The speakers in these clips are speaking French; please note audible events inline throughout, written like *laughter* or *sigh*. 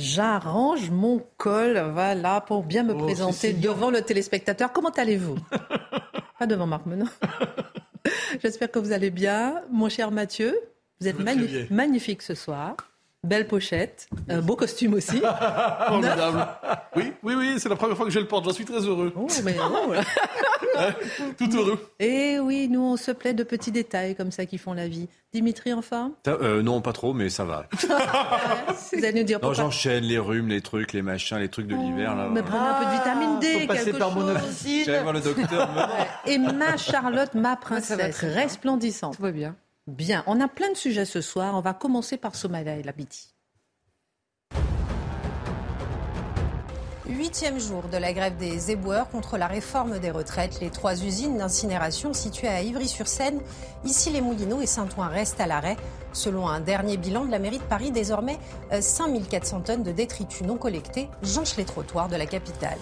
J'arrange mon col, voilà, pour bien me Oh, présenter devant le téléspectateur. Comment allez-vous? *laughs* Pas devant Marc Menon. *laughs* J'espère que vous allez bien. Mon cher Mathieu, vous êtes magnifique ce soir. Belle pochette, un beau costume aussi. *laughs* Formidable. Oui, oui, oui, c'est la première fois que je le porte. J'en suis très heureux. Oh, mais oh. *laughs* Tout heureux. Et oui, nous on se plaît de petits détails comme ça qui font la vie. Dimitri en forme Ça, euh, non, pas trop, mais ça va. *laughs* Vous allez nous dire Non, j'enchaîne les rhumes, les trucs, les machins, les trucs de l'hiver. là. Mais prenez un peu de vitamine D, faut passer quelque par chose. Monovisine. J'allais voir le docteur. mais- Et ma Charlotte, ma ça va princesse, resplendissante. Tout va bien. Bien, on a plein de sujets ce soir. On va commencer par Somalia et Labiti. Huitième jour de la grève des éboueurs contre la réforme des retraites. Les trois usines d'incinération situées à Ivry-sur-Seine, ici les Moulineaux et Saint-Ouen restent à l'arrêt. Selon un dernier bilan de la mairie de Paris, désormais, euh, 5400 tonnes de détritus non collectés jonchent les trottoirs de la capitale.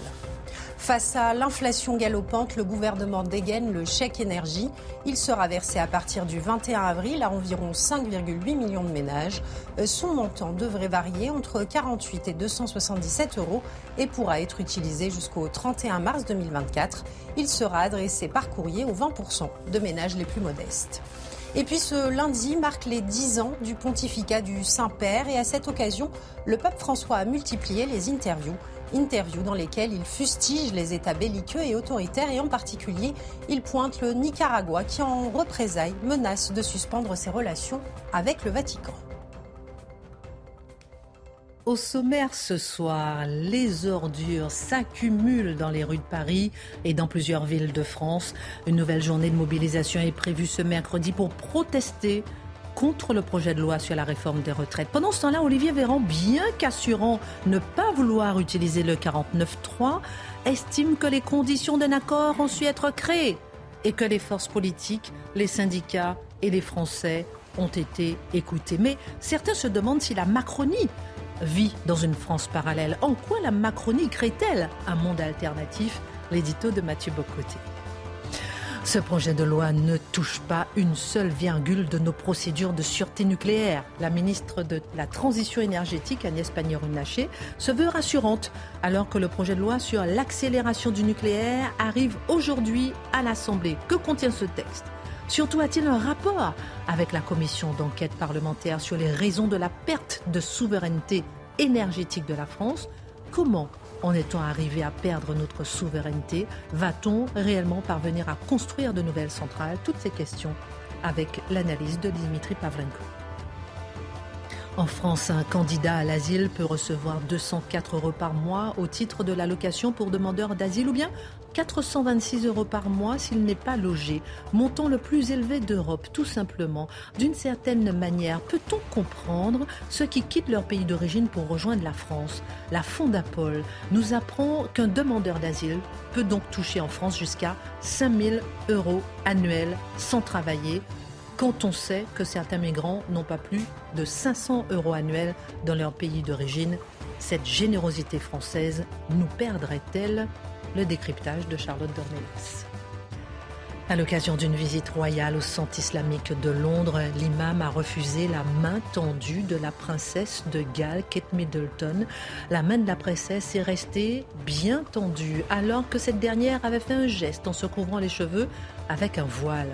Face à l'inflation galopante, le gouvernement dégaine le chèque énergie. Il sera versé à partir du 21 avril à environ 5,8 millions de ménages. Euh, Son montant devrait varier entre 48 et 277 euros et pourra être utilisé jusqu'au 31 mars 2024. Il sera adressé par courrier aux 20% de ménages les plus modestes. Et puis ce lundi marque les 10 ans du pontificat du Saint-Père et à cette occasion, le pape François a multiplié les interviews. Interviews dans lesquelles il fustige les États belliqueux et autoritaires et en particulier, il pointe le Nicaragua qui en représailles menace de suspendre ses relations avec le Vatican. Au sommaire ce soir, les ordures s'accumulent dans les rues de Paris et dans plusieurs villes de France. Une nouvelle journée de mobilisation est prévue ce mercredi pour protester contre le projet de loi sur la réforme des retraites. Pendant ce temps-là, Olivier Véran, bien qu'assurant ne pas vouloir utiliser le 49.3, estime que les conditions d'un accord ont su être créées et que les forces politiques, les syndicats et les Français ont été écoutés. Mais certains se demandent si la Macronie vit dans une France parallèle. En quoi la Macronie crée-t-elle un monde alternatif? L'édito de Mathieu Bocoté. Ce projet de loi ne touche pas une seule virgule de nos procédures de sûreté nucléaire. La ministre de la Transition énergétique, Agnès Pannier-Runacher, se veut rassurante alors que le projet de loi sur l'accélération du nucléaire arrive aujourd'hui à l'Assemblée. Que contient ce texte? Surtout a-t-il un rapport avec la commission d'enquête parlementaire sur les raisons de la perte de souveraineté énergétique de la France? Comment en est-on arrivé à perdre notre souveraineté Va-t-on réellement parvenir à construire de nouvelles centrales? Toutes ces questions avec l'analyse de Dimitri Pavlenko. En France, un candidat à l'asile peut recevoir 204 euros par mois au titre de l'allocation pour demandeurs d'asile ou bien 426 euros par mois s'il n'est pas logé. Montant le plus élevé d'Europe, tout simplement. D'une certaine manière, peut-on comprendre ceux qui quittent leur pays d'origine pour rejoindre la France? La Fondapol nous apprend qu'un demandeur d'asile peut donc toucher en France jusqu'à 5000 euros annuels sans travailler quand on sait que certains migrants n'ont pas plus de 500 euros annuels dans leur pays d'origine. Cette générosité française nous perdrait-elle? Le décryptage de Charlotte Dornelas. À l'occasion d'une visite royale au centre islamique de Londres, l'imam a refusé la main tendue de la princesse de Galles, Kate Middleton. La main de la princesse est restée bien tendue alors que cette dernière avait fait un geste en se couvrant les cheveux avec un voile.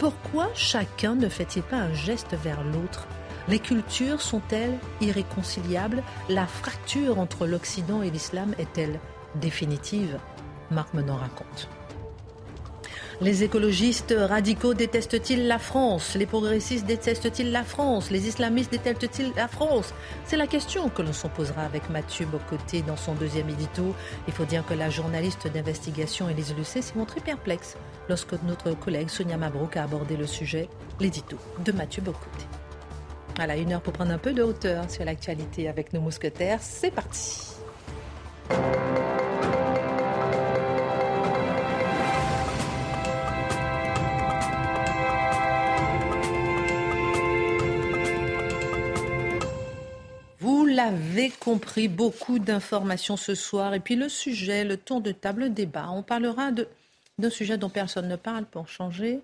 Pourquoi chacun ne fait-il pas un geste vers l'autre? Les cultures sont-elles irréconciliables? La fracture entre l'Occident et l'islam est-elle définitive? Marc Menon raconte. Les écologistes radicaux détestent-ils la France? Les progressistes détestent-ils la France? Les islamistes détestent-ils la France? C'est la question que l'on s'en posera avec Mathieu Bocoté dans son deuxième édito. Il faut dire que la journaliste d'investigation Élise Lucet s'est montrée perplexe lorsque notre collègue Sonia Mabrouk a abordé le sujet, l'édito de Mathieu Bocoté. Voilà, une heure pour prendre un peu de hauteur sur l'actualité avec nos mousquetaires. C'est parti. L'avez compris, beaucoup d'informations ce soir. Et puis le sujet, le tour de table, le débat. On parlera d'un sujet dont personne ne parle pour changer,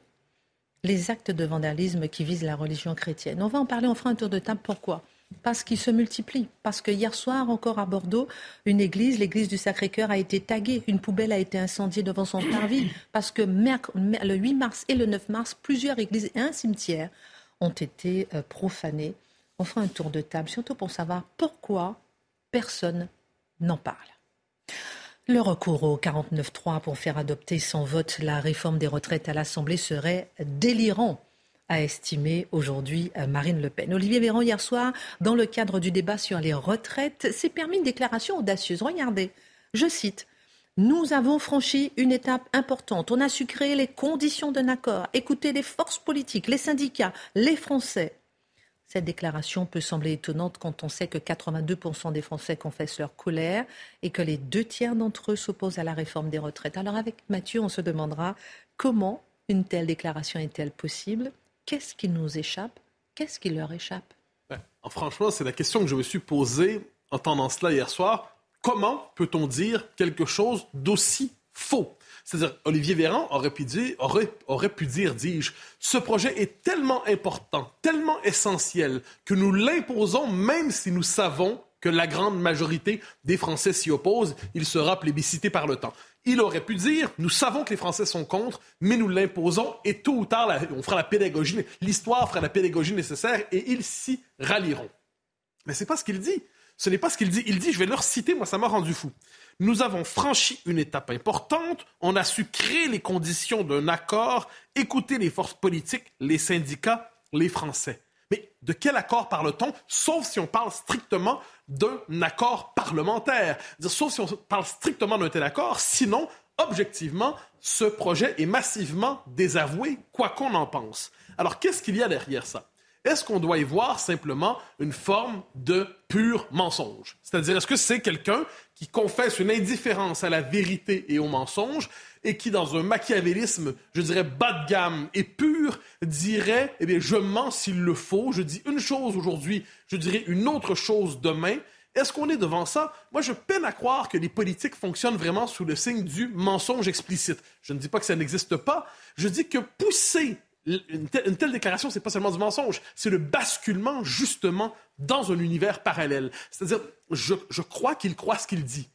les actes de vandalisme qui visent la religion chrétienne. On va en parler, on fera un tour de table. Pourquoi? Parce qu'ils se multiplient. Parce que hier soir, encore à Bordeaux, une église, l'église du Sacré-Cœur, a été taguée. Une poubelle a été incendiée devant son parvis. Parce que le 8 mars et le 9 mars, plusieurs églises et un cimetière ont été euh, profanés. On fera un tour de table, surtout pour savoir pourquoi personne n'en parle. Le recours au 49-3 pour faire adopter sans vote la réforme des retraites à l'Assemblée serait délirant a estimé aujourd'hui euh, Marine Le Pen. Olivier Véran, hier soir, dans le cadre du débat sur les retraites, s'est permis une déclaration audacieuse. Regardez, je cite. Nous avons franchi une étape importante. On a su créer les conditions d'un accord, écouter les forces politiques, les syndicats, les Français. Cette déclaration peut sembler étonnante quand on sait que 82% des Français confessent leur colère et que les deux tiers d'entre eux s'opposent à la réforme des retraites. Alors avec Mathieu, on se demandera comment une telle déclaration est-elle possible? Qu'est-ce qui nous échappe? Qu'est-ce qui leur échappe? Ben, Franchement, c'est la question que je me suis posée en entendant cela hier soir. Comment peut-on dire quelque chose d'aussi faux? C'est-à-dire, Olivier Véran aurait pu dire, aurait, aurait pu dire, dis-je, ce projet est tellement important, tellement essentiel, que nous l'imposons même si nous savons que la grande majorité des Français s'y opposent. Il sera plébiscité par le temps. Il aurait pu dire, nous savons que les Français sont contre, mais nous l'imposons et tôt ou tard, on fera la pédagogie, l'histoire fera la pédagogie nécessaire et ils s'y rallieront. Mais c'est pas ce qu'il dit. Ce n'est pas ce qu'il dit. Il dit, je vais leur citer, moi ça m'a rendu fou. Nous avons franchi une étape importante. On a su créer les conditions d'un accord, écouter les forces politiques, les syndicats, les Français. Mais de quel accord parle-t-on, sauf si on parle strictement d'un accord parlementaire, sauf si on parle strictement d'un tel accord, sinon, objectivement, ce projet est massivement désavoué, quoi qu'on en pense. Alors, qu'est-ce qu'il y a derrière ça? Est-ce qu'on doit y voir simplement une forme de pur mensonge? C'est-à-dire, est-ce que c'est quelqu'un qui confesse une indifférence à la vérité et au mensonge et qui, dans un machiavélisme, je dirais, bas de gamme et pur, dirait, eh bien, je mens s'il le faut, je dis une chose aujourd'hui, je dirais une autre chose demain. Est-ce qu'on est devant ça? Moi, je peine à croire que les politiques fonctionnent vraiment sous le signe du mensonge explicite. Je ne dis pas que ça n'existe pas. Je dis que pousser une telle, une telle déclaration, c'est pas seulement du mensonge, c'est le basculement justement dans un univers parallèle. C'est-à-dire, je, crois qu'il croit ce qu'il dit.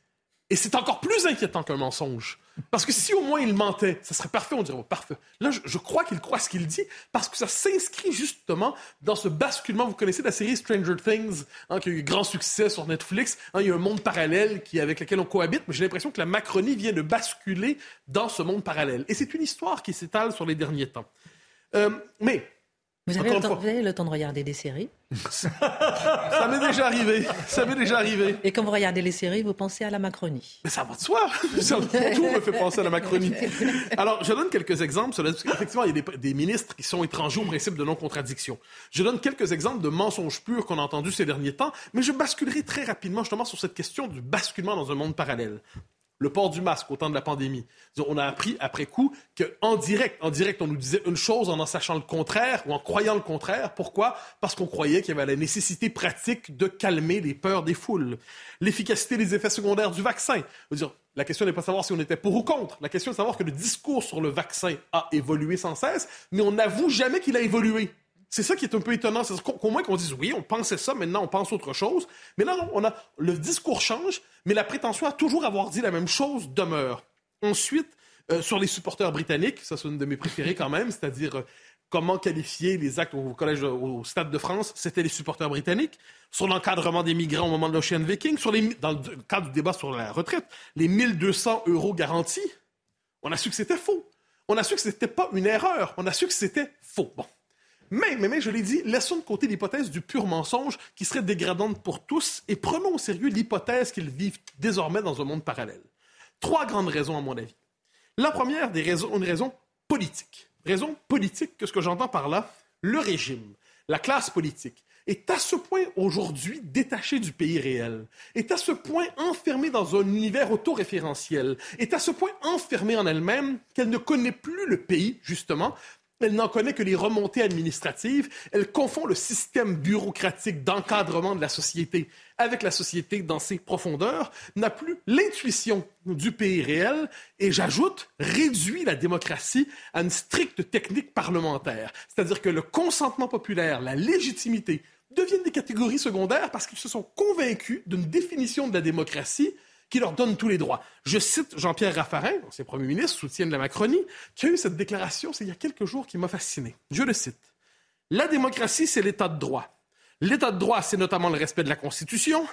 Et c'est encore plus inquiétant qu'un mensonge. Parce que si au moins il mentait, ça serait parfait, on dirait oh, parfait. Là, je, crois qu'il croit ce qu'il dit parce que ça s'inscrit justement dans ce basculement. Vous connaissez la série Stranger Things, hein, qui a eu grand succès sur Netflix. Hein, il y a un monde parallèle qui, avec lequel on cohabite, mais j'ai l'impression que la Macronie vient de basculer dans ce monde parallèle. Et c'est une histoire qui s'étale sur les derniers temps. Euh, mais vous avez, le temps, vous avez, le temps, de regarder des séries *laughs* Ça m'est déjà arrivé. Ça m'est déjà arrivé. Et quand vous regardez les séries, vous pensez à la Macronie Mais ça va de soi. *laughs* tout me fait penser à la Macronie. Alors, je donne quelques exemples. Effectivement, il y a des, des, ministres qui sont étrangers au principe de non-contradiction. Je donne quelques exemples de mensonges purs qu'on a entendus ces derniers temps, mais je basculerai très rapidement justement sur cette question du basculement dans un monde parallèle le port du masque au temps de la pandémie. On a appris après coup qu'en direct, en direct, on nous disait une chose en en sachant le contraire ou en croyant le contraire. Pourquoi? Parce qu'on croyait qu'il y avait la nécessité pratique de calmer les peurs des foules. L'efficacité des effets secondaires du vaccin. Dire, la question n'est pas de savoir si on était pour ou contre. La question est de savoir que le discours sur le vaccin a évolué sans cesse, mais on n'avoue jamais qu'il a évolué. C'est ça qui est un peu étonnant. C'est qu'au moins qu'on dise oui, on pensait ça, maintenant on pense autre chose. Mais là, on a, le discours change, mais la prétention à toujours avoir dit la même chose demeure. Ensuite, euh, sur les supporters britanniques, ça c'est une de mes préférées quand même, c'est-à-dire euh, comment qualifier les actes au collège, au Stade de France, c'était les supporters britanniques. Sur l'encadrement des migrants au moment de l'Ocean Viking, sur les, dans le cadre du débat sur la retraite, les 1200 euros garantis, on a su que c'était faux. On a su que c'était pas une erreur. On a su que c'était faux. Bon. Mais, mais, mais, je l'ai dit, laissons de côté l'hypothèse du pur mensonge qui serait dégradante pour tous et prenons au sérieux l'hypothèse qu'ils vivent désormais dans un monde parallèle. Trois grandes raisons, à mon avis. La première, des raisons, une raison politique. Raison politique, qu'est-ce que j'entends par là? Le régime, la classe politique, est à ce point aujourd'hui détachée du pays réel, est à ce point enfermée dans un univers autoréférentiel, est à ce point enfermée en elle-même qu'elle ne connaît plus le pays, justement, elle n'en connaît que les remontées administratives. Elle confond le système bureaucratique d'encadrement de la société avec la société dans ses profondeurs, n'a plus l'intuition du pays réel et, j'ajoute, réduit la démocratie à une stricte technique parlementaire. C'est-à-dire que le consentement populaire, la légitimité deviennent des catégories secondaires parce qu'ils se sont convaincus d'une définition de la démocratie qui leur donne tous les droits. Je cite Jean-Pierre Raffarin, ancien premier ministre, soutien de la Macronie, qui a eu cette déclaration, c'est il y a quelques jours, qui m'a fasciné. Je le cite. La démocratie, c'est l'état de droit. L'état de droit, c'est notamment le respect de la Constitution.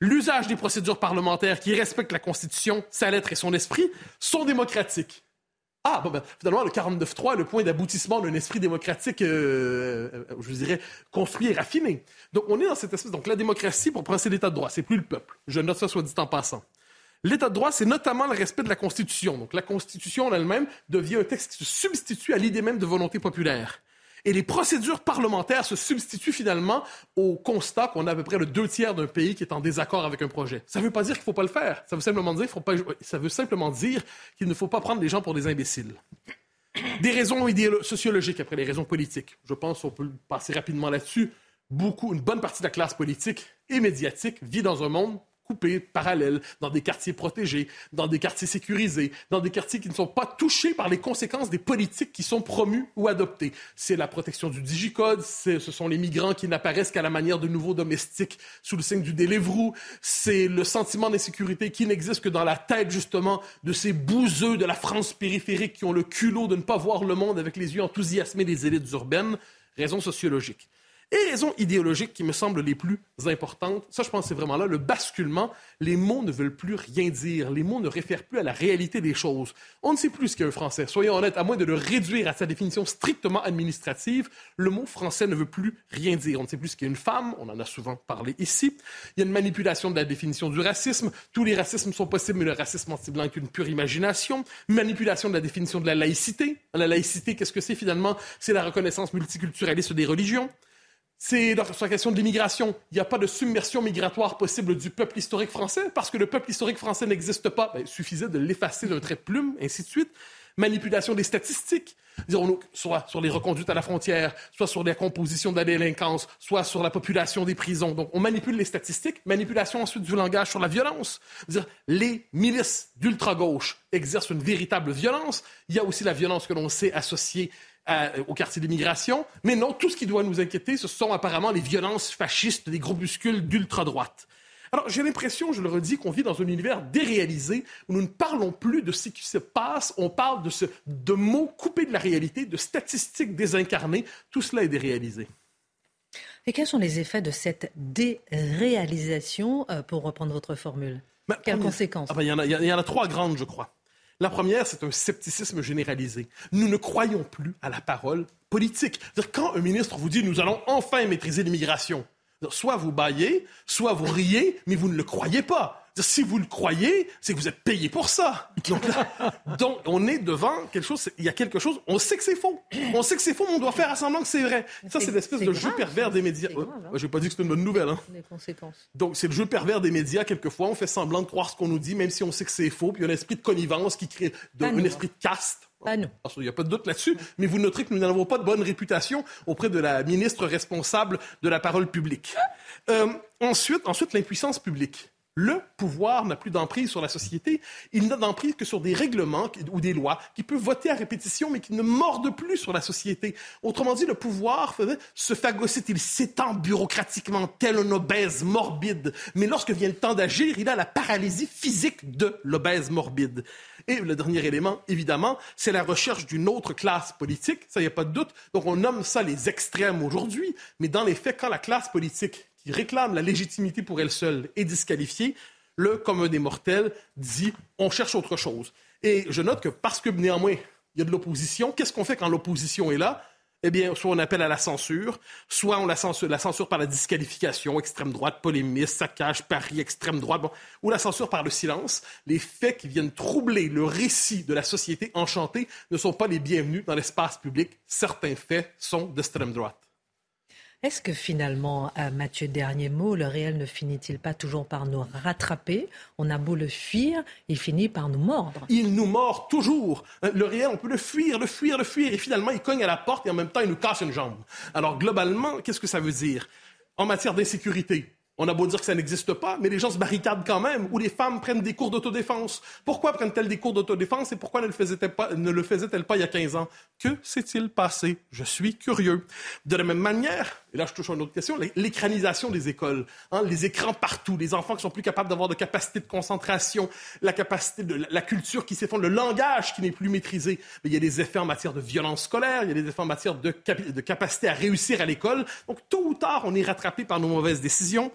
L'usage des procédures parlementaires qui respectent la Constitution, sa lettre et son esprit, sont démocratiques. Ah, ben, finalement, le 49-3 est le point d'aboutissement d'un esprit démocratique, euh, euh, je dirais, construit et raffiné. Donc, on est dans cette espèce. Donc, la démocratie, pour c'est l'état de droit. C'est plus le peuple. Je note ça, soit dit en passant. L'état de droit, c'est notamment le respect de la Constitution. Donc la Constitution en elle-même devient un texte qui se substitue à l'idée même de volonté populaire. Et les procédures parlementaires se substituent finalement au constat qu'on a à peu près le deux tiers d'un pays qui est en désaccord avec un projet. Ça ne veut pas dire qu'il ne faut pas le faire. Ça veut simplement dire, pas, ça veut simplement dire qu'il ne faut pas prendre les gens pour des imbéciles. Des raisons sociologiques après les raisons politiques. Je pense qu'on peut passer rapidement là-dessus. Beaucoup, une bonne partie de la classe politique et médiatique vit dans un monde coupés, parallèles, dans des quartiers protégés, dans des quartiers sécurisés, dans des quartiers qui ne sont pas touchés par les conséquences des politiques qui sont promues ou adoptées. C'est la protection du digicode, ce sont les migrants qui n'apparaissent qu'à la manière de nouveaux domestiques sous le signe du Deliveroo, c'est le sentiment d'insécurité qui n'existe que dans la tête justement de ces bouseux de la France périphérique qui ont le culot de ne pas voir le monde avec les yeux enthousiasmés des élites urbaines, raison sociologique. Et raisons idéologiques qui me semblent les plus importantes, ça je pense c'est vraiment là, le basculement, les mots ne veulent plus rien dire, les mots ne réfèrent plus à la réalité des choses. On ne sait plus ce qu'est un français, soyons honnêtes, à moins de le réduire à sa définition strictement administrative, le mot français ne veut plus rien dire. On ne sait plus ce qu'est une femme, on en a souvent parlé ici. Il y a une manipulation de la définition du racisme, tous les racismes sont possibles, mais le racisme anti-blanc est une pure imagination. Manipulation de la définition de la laïcité. La laïcité, qu'est-ce que c'est finalement? C'est la reconnaissance multiculturaliste des religions. C'est sur la question de l'immigration. Il n'y a pas de submersion migratoire possible du peuple historique français parce que le peuple historique français n'existe pas. Ben, il suffisait de l'effacer d'un trait de plume, ainsi de suite. Manipulation des statistiques, soit sur les reconduites à la frontière, soit sur la composition de la délinquance, soit sur la population des prisons. Donc, on manipule les statistiques. Manipulation ensuite du langage sur la violence. Les milices d'ultra-gauche exercent une véritable violence. Il y a aussi la violence que l'on sait associée au quartier d'immigration. Mais non, tout ce qui doit nous inquiéter, ce sont apparemment les violences fascistes des groupuscules d'ultra-droite. Alors, j'ai l'impression, je le redis, qu'on vit dans un univers déréalisé où nous ne parlons plus de ce qui se passe, on parle de, ce, de mots coupés de la réalité, de statistiques désincarnées. Tout cela est déréalisé. Et quels sont les effets de cette déréalisation, euh, pour reprendre votre formule? Ben, Quelles conséquences? Ah ben, il, y en a, il y en a trois grandes, je crois. La première, c'est un scepticisme généralisé. Nous ne croyons plus à la parole politique. Quand un ministre vous dit nous allons enfin maîtriser l'immigration, soit vous baillez, soit vous riez, mais vous ne le croyez pas. Si vous le croyez, c'est que vous êtes payé pour ça. Donc, on est devant quelque chose, il y a quelque chose, on sait que c'est faux. On sait que c'est faux, mais on doit faire semblant que c'est vrai. Ça, c'est l'espèce de jeu pervers des médias. Je hein. n'ai pas dit que c'était une bonne nouvelle. Hein. Les conséquences. Donc, c'est le jeu pervers des médias. Quelquefois, on fait semblant de croire ce qu'on nous dit, même si on sait que c'est faux. Puis il y a un esprit de connivence qui crée un esprit de caste. Pas nous. Il n'y a pas de doute là-dessus, mais vous noterez que nous n'avons pas de bonne réputation auprès de la ministre responsable de la parole publique. Euh, ensuite, ensuite l'impuissance publique le pouvoir n'a plus d'emprise sur la société. Il n'a d'emprise que sur des règlements ou des lois qui peuvent voter à répétition, mais qui ne mordent plus sur la société. Autrement dit, le pouvoir se phagocyte, il s'étend bureaucratiquement, tel un obèse morbide. Mais lorsque vient le temps d'agir, il a la paralysie physique de l'obèse morbide. Et le dernier élément, évidemment, c'est la recherche d'une autre classe politique. Ça, il n'y a pas de doute. Donc, on nomme ça les extrêmes aujourd'hui. Mais dans les faits, quand la classe politique qui réclame la légitimité pour elle seule est disqualifiée, le commun des mortels dit on cherche autre chose. Et je note que parce que néanmoins, il y a de l'opposition, qu'est-ce qu'on fait quand l'opposition est là? Eh bien, soit on appelle à la censure, soit on la censure, la censure par la disqualification, extrême droite, polémiste, saccage, pari, extrême droite, ou la censure par le silence. Les faits qui viennent troubler le récit de la société enchantée ne sont pas les bienvenus dans l'espace public. Certains faits sont d'extrême droite. Est-ce que finalement, euh, Mathieu, dernier mot, le réel ne finit-il pas toujours par nous rattraper? On a beau le fuir, il finit par nous mordre. Il nous mord toujours. Euh, le réel, on peut le fuir, le fuir, le fuir, et finalement, il cogne à la porte et en même temps, il nous casse une jambe. Alors, globalement, qu'est-ce que ça veut dire? En matière d'insécurité, on a beau dire que ça n'existe pas, mais les gens se barricadent quand même, ou les femmes prennent des cours d'autodéfense. Pourquoi prennent-elles des cours d'autodéfense et pourquoi ne le faisaient-elles pas, ne le faisaient-elles pas il y a 15 ans? Que s'est-il passé? Je suis curieux. De la même manière, et là je touche à une autre question, l'écranisation des écoles, hein, les écrans partout, les enfants qui sont plus capables d'avoir de capacité de concentration, la capacité de la culture qui s'effondre, le langage qui n'est plus maîtrisé. Mais il y a des effets en matière de violence scolaire, il y a des effets en matière de, de capacité à réussir à l'école. Donc tôt ou tard, on est rattrapé par nos mauvaises décisions.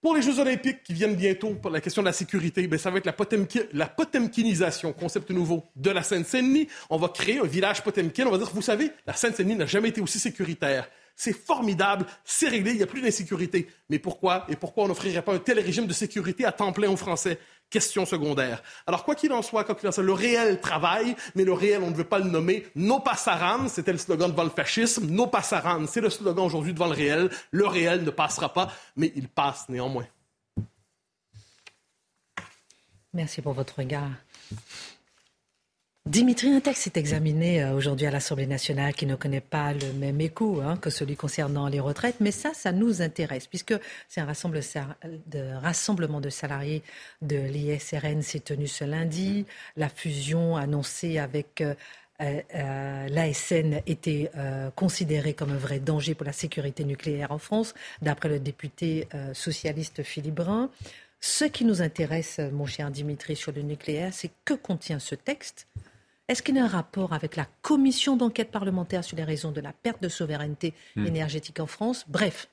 Pour les Jeux olympiques qui viennent bientôt, pour la question de la sécurité, ben, ça va être la, la potemkinisation, concept nouveau de la Seine-Saint-Denis. On va créer un village potemkin. On va dire, vous savez, la Seine-Saint-Denis n'a jamais été aussi sécuritaire. C'est formidable, c'est réglé, il n'y a plus d'insécurité. Mais pourquoi? Et pourquoi on n'offrirait pas un tel régime de sécurité à temps plein aux Français? Question secondaire. Alors, quoi qu'il en soit, le réel travaille, mais le réel, on ne veut pas le nommer. No passaran, c'était le slogan devant le fascisme. No passaran, c'est le slogan aujourd'hui devant le réel. Le réel ne passera pas, mais il passe néanmoins. Merci pour votre regard. Dimitri, un texte est examiné euh, aujourd'hui à l'Assemblée nationale qui ne connaît pas le même écho hein, que celui concernant les retraites, mais ça, ça nous intéresse puisque c'est un rassemblement de salariés de l'ISRN s'est tenu ce lundi. La fusion annoncée avec euh, euh, l'ASN était considérée comme un vrai danger pour la sécurité nucléaire en France, d'après le député socialiste Philippe Brun. Ce qui nous intéresse, mon cher Dimitri, sur le nucléaire, c'est que contient ce texte est-ce qu'il y a un rapport avec la commission d'enquête parlementaire sur les raisons de la perte de souveraineté hmm. énergétique en France? Bref,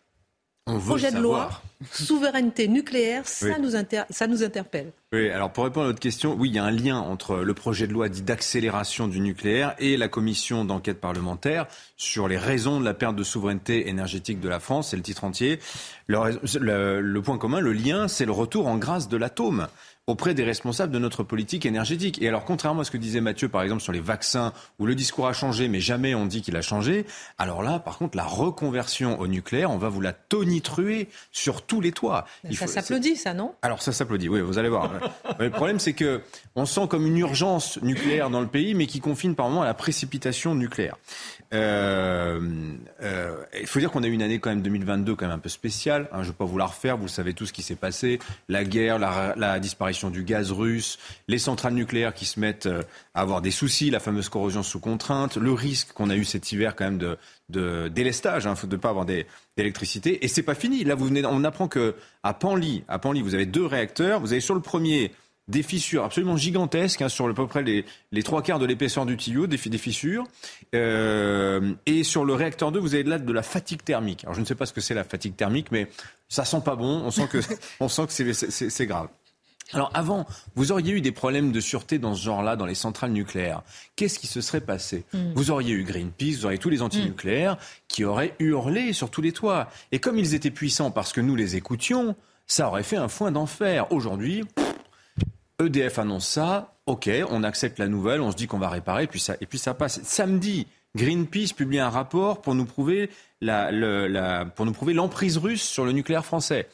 on projet de loi, *laughs* souveraineté nucléaire, ça, nous ça nous interpelle. Oui, alors pour répondre à votre question, oui, il y a un lien entre le projet de loi dit d'accélération du nucléaire et la commission d'enquête parlementaire sur les raisons de la perte de souveraineté énergétique de la France, c'est le titre entier. le point commun, le lien, c'est le retour en grâce de l'atome auprès des responsables de notre politique énergétique. Et alors, contrairement à ce que disait Mathieu, par exemple, sur les vaccins, où le discours a changé, mais jamais on dit qu'il a changé, alors là, par contre, la reconversion au nucléaire, on va vous la tonitruer sur tous les toits. ça s'applaudit, ça, non? Alors, ça s'applaudit, oui, vous allez voir. *laughs* le problème, c'est que on sent comme une urgence nucléaire dans le pays, mais qui confine par moment à la précipitation nucléaire. Euh, euh, il faut dire qu'on a eu une année quand même 2022 quand même un peu spéciale. Hein, je ne vais pas vous la refaire, vous savez tout ce qui s'est passé. La guerre, la, disparition du gaz russe, les centrales nucléaires qui se mettent euh, à avoir des soucis, la fameuse corrosion sous contrainte, le risque qu'on a eu cet hiver quand même de, de délestage, hein, de ne pas avoir d'électricité. Et c'est pas fini. Là, vous venez, on apprend que à Panly, à Panly, vous avez deux réacteurs. Vous avez sur le premier des fissures absolument gigantesques hein, sur à peu près les, trois quarts de l'épaisseur du tuyau, des, fissures. Euh, et sur le réacteur 2, vous avez là de la fatigue thermique. Alors je ne sais pas ce que c'est la fatigue thermique, mais ça sent pas bon. On sent que *laughs* c'est grave. Alors avant, vous auriez eu des problèmes de sûreté dans ce genre-là, dans les centrales nucléaires. Qu'est-ce qui se serait passé? Hmm. Vous auriez eu Greenpeace, vous auriez tous les antinucléaires nucléaires qui auraient hurlé sur tous les toits. Et comme ils étaient puissants parce que nous les écoutions, ça aurait fait un foin d'enfer. Aujourd'hui, EDF annonce ça, ok, on accepte la nouvelle, on se dit qu'on va réparer, et puis ça, et puis ça passe. Samedi, Greenpeace publie un rapport pour nous prouver la, pour nous prouver l'emprise russe sur le nucléaire français.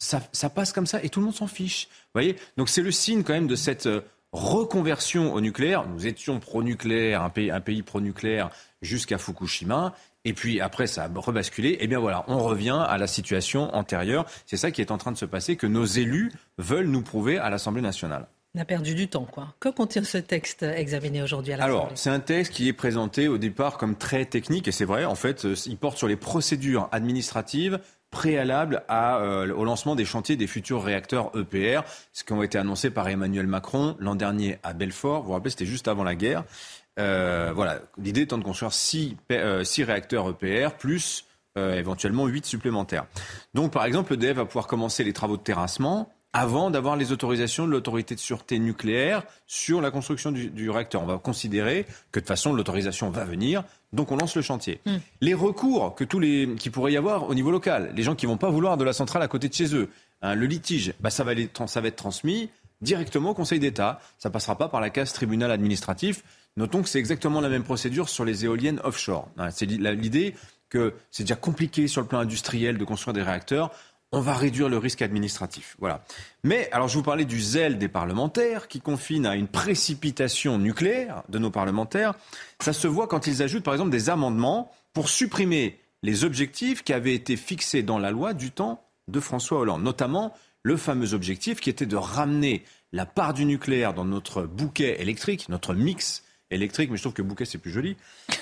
Ça, ça, passe comme ça et tout le monde s'en fiche. Vous voyez? Donc c'est le signe quand même de cette euh, reconversion au nucléaire. Nous étions pro-nucléaire, un pays, un pays pro-nucléaire jusqu'à Fukushima. Et puis après, ça a rebasculé. Et eh bien voilà, on revient à la situation antérieure. C'est ça qui est en train de se passer, que nos élus veulent nous prouver à l'Assemblée nationale. On a perdu du temps, quoi. Que contient ce texte examiné aujourd'hui à l'Assemblée? Alors, c'est un texte qui est présenté au départ comme très technique, et c'est vrai, en fait, euh, il porte sur les procédures administratives préalables à, euh, au lancement des chantiers des futurs réacteurs EPR, ce qui ont été annoncés par Emmanuel Macron l'an dernier à Belfort. Vous vous rappelez, c'était juste avant la guerre. Euh, voilà, l'idée étant de construire 6, euh, réacteurs EPR plus euh, éventuellement 8 supplémentaires. Donc par exemple, EDF va pouvoir commencer les travaux de terrassement avant d'avoir les autorisations de l'autorité de sûreté nucléaire sur la construction du, réacteur. On va considérer que de toute façon l'autorisation va venir, donc on lance le chantier. Hmm. Les recours que tous les qui pourrait y avoir au niveau local, les gens qui vont pas vouloir de la centrale à côté de chez eux, hein, le litige, bah, ça, va ça va être transmis directement au Conseil d'État. Ça passera pas par la case tribunal administratif. Notons que c'est exactement la même procédure sur les éoliennes offshore. C'est l'idée que c'est déjà compliqué sur le plan industriel de construire des réacteurs, on va réduire le risque administratif. Voilà. Mais, alors je vous parlais du zèle des parlementaires qui confine à une précipitation nucléaire de nos parlementaires. Ça se voit quand ils ajoutent par exemple des amendements pour supprimer les objectifs qui avaient été fixés dans la loi du temps de François Hollande, notamment le fameux objectif qui était de ramener la part du nucléaire dans notre bouquet électrique, notre mix électrique, mais je trouve que bouquet c'est plus joli.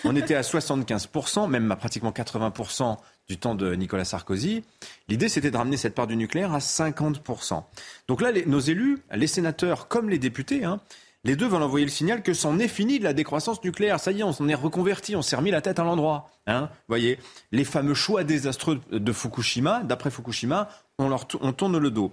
On était à 75%, même à pratiquement 80% du temps de Nicolas Sarkozy. L'idée c'était de ramener cette part du nucléaire à 50%. Donc là, nos élus, les sénateurs comme les députés, hein, les deux veulent envoyer le signal que c'en est fini de la décroissance nucléaire. Ça y est, on s'en est reconverti, on s'est remis la tête à l'endroit. Hein voyez, les fameux choix désastreux de Fukushima, d'après Fukushima, on, leur on tourne le dos.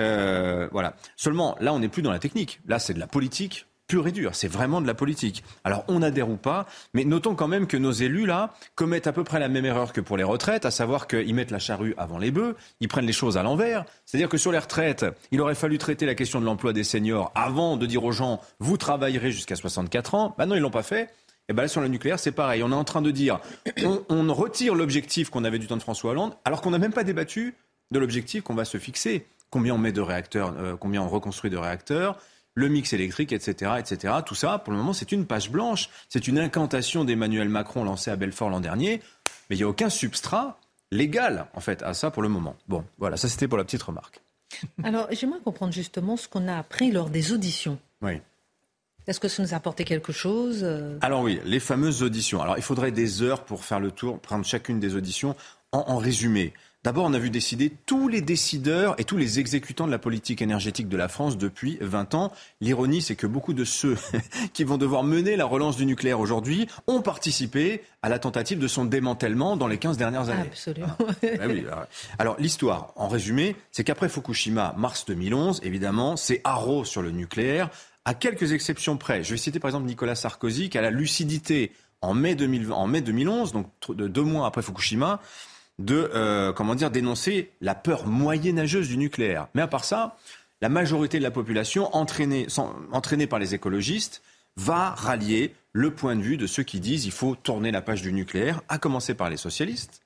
Euh, voilà. Seulement, là, on n'est plus dans la technique. Là, c'est de la politique pure et dure. C'est vraiment de la politique. Alors, on adhère ou pas, mais notons quand même que nos élus, là, commettent à peu près la même erreur que pour les retraites, à savoir qu'ils mettent la charrue avant les bœufs, ils prennent les choses à l'envers. C'est-à-dire que sur les retraites, il aurait fallu traiter la question de l'emploi des seniors avant de dire aux gens, vous travaillerez jusqu'à 64 ans. Maintenant, ils l'ont pas fait. Et bien là, sur le nucléaire, c'est pareil. On est en train de dire, on, on retire l'objectif qu'on avait du temps de François Hollande, alors qu'on n'a même pas débattu de l'objectif qu'on va se fixer combien on met de réacteurs, euh, combien on reconstruit de réacteurs, le mix électrique, etc., etc. Tout ça, pour le moment, c'est une page blanche. C'est une incantation d'Emmanuel Macron lancée à Belfort l'an dernier. Mais il n'y a aucun substrat légal, en fait, à ça pour le moment. Bon, voilà, ça c'était pour la petite remarque. Alors, j'aimerais comprendre justement ce qu'on a appris lors des auditions. Oui. Est-ce que ça nous a apporté quelque chose euh? Alors oui, les fameuses auditions. Alors il faudrait des heures pour faire le tour, prendre chacune des auditions en résumé. D'abord, on a vu décider tous les décideurs et tous les exécutants de la politique énergétique de la France depuis 20 ans. L'ironie, c'est que beaucoup de ceux *laughs* qui vont devoir mener la relance du nucléaire aujourd'hui ont participé à la tentative de son démantèlement dans les 15 dernières années. Absolument. Ah, alors, l'histoire, en résumé, c'est qu'après Fukushima, mars 2011, évidemment, c'est haro sur le nucléaire, à quelques exceptions près. Je vais citer par exemple Nicolas Sarkozy, qui a la lucidité en mai, 2020, en mai 2011, donc deux mois après Fukushima, de euh, comment dire dénoncer la peur moyenâgeuse du nucléaire. Mais à part ça, la majorité de la population, entraînée, entraînée par les écologistes, va rallier le point de vue de ceux qui disent il faut tourner la page du nucléaire, à commencer par les socialistes,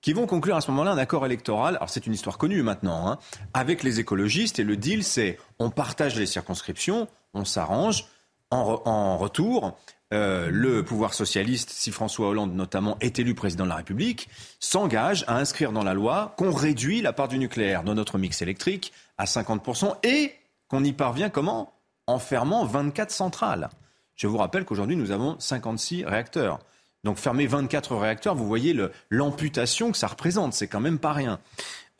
qui vont conclure à ce moment-là un accord électoral. Alors c'est une histoire connue maintenant, hein, avec les écologistes. Et le deal, c'est on partage les circonscriptions, on s'arrange. En, en, retour, euh, le pouvoir socialiste, si François Hollande notamment est élu président de la République, s'engage à inscrire dans la loi qu'on réduit la part du nucléaire dans notre mix électrique à 50% et qu'on y parvient comment? En fermant 24 centrales. Je vous rappelle qu'aujourd'hui, nous avons 56 réacteurs. Donc fermer 24 réacteurs, vous voyez l'amputation que ça représente, c'est quand même pas rien.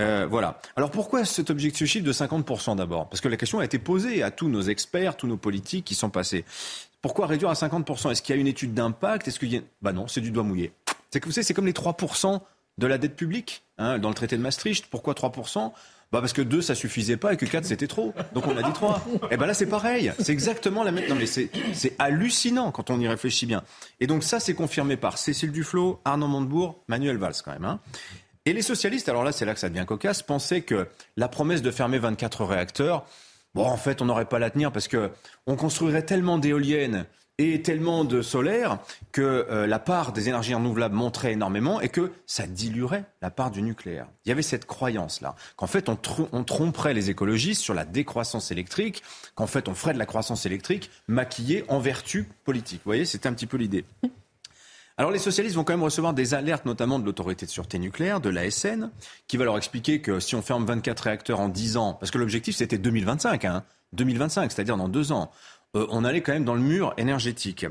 Euh, voilà. Alors pourquoi cet objectif de 50% d'abord? Parce que la question a été posée à tous nos experts, tous nos politiques qui sont passés. Pourquoi réduire à 50% Est-ce qu'il y a une étude d'impact? Est-ce qu'il y a... Bah non, c'est du doigt mouillé. C'est que vous savez, c'est comme les 3% de la dette publique hein, dans le traité de Maastricht. Pourquoi 3% bah parce que 2 ça suffisait pas et que 4 c'était trop. Donc on a dit 3. Et eh ben là c'est pareil, c'est exactement la même Non mais c'est hallucinant quand on y réfléchit bien. Et donc ça c'est confirmé par Cécile Duflot, Arnaud Montebourg, Manuel Valls quand même hein. Et les socialistes, alors là c'est là que ça devient cocasse, pensaient que la promesse de fermer 24 réacteurs Bon, en fait, on n'aurait pas la tenir parce que on construirait tellement d'éoliennes et tellement de solaire que euh, la part des énergies renouvelables monterait énormément et que ça diluerait la part du nucléaire. Il y avait cette croyance-là, qu'en fait on, on, tromperait les écologistes sur la décroissance électrique, qu'en fait on ferait de la croissance électrique maquillée en vertu politique. Vous voyez, c'était un petit peu l'idée. Alors les socialistes vont quand même recevoir des alertes, notamment de l'autorité de sûreté nucléaire, de l'ASN, qui va leur expliquer que si on ferme 24 réacteurs en 10 ans, parce que l'objectif c'était 2025, hein, 2025, c'est-à-dire dans deux ans, euh, on allait quand même dans le mur énergétique.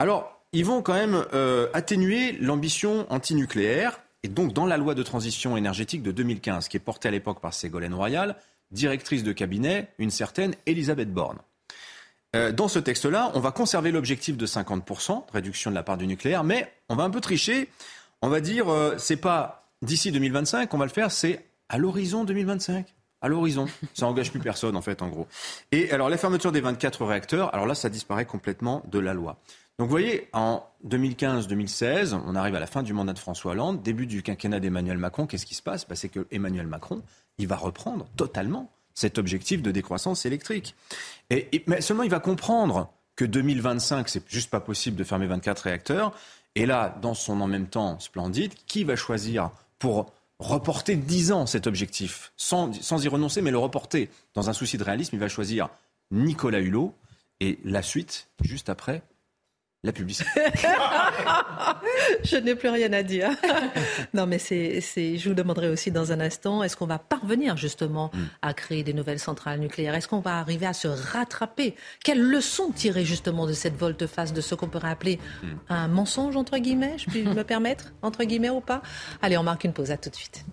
Alors ils vont quand même euh, atténuer l'ambition antinucléaire, et donc dans la loi de transition énergétique de 2015, qui est portée à l'époque par Ségolène Royal, directrice de cabinet, une certaine Elisabeth Borne. Euh, dans ce texte-là, on va conserver l'objectif de 50% de réduction de la part du nucléaire, mais on va un peu tricher. On va dire, euh, c'est pas d'ici 2025 qu'on va le faire, c'est à l'horizon 2025. À l'horizon. Ça engage plus personne, en fait, en gros. Et alors, la fermeture des 24 réacteurs, alors là, ça disparaît complètement de la loi. Donc, vous voyez, en 2015-2016, on arrive à la fin du mandat de François Hollande, début du quinquennat d'Emmanuel Macron. Qu'est-ce qui se passe? Bah, C'est que Emmanuel Macron, il va reprendre totalement cet objectif de décroissance électrique. Et, mais seulement il va comprendre que 2025, c'est juste pas possible de fermer 24 réacteurs Et là, dans son en même temps splendide, qui va choisir pour reporter dix ans cet objectif, sans, sans y renoncer, mais le reporter Dans un souci de réalisme, il va choisir Nicolas Hulot. Et la suite, juste après, la publicité. *laughs* je n'ai plus rien à dire. *laughs* non, mais c'est, je vous demanderai aussi dans un instant, est-ce qu'on va parvenir justement mm. à créer des nouvelles centrales nucléaires? Est-ce qu'on va arriver à se rattraper? Quelles leçons tirer justement de cette volte-face, de ce qu'on pourrait appeler mm. un mensonge, entre guillemets Je puis me *laughs* permettre, entre guillemets ou pas? Allez, on marque une pause, à tout de suite.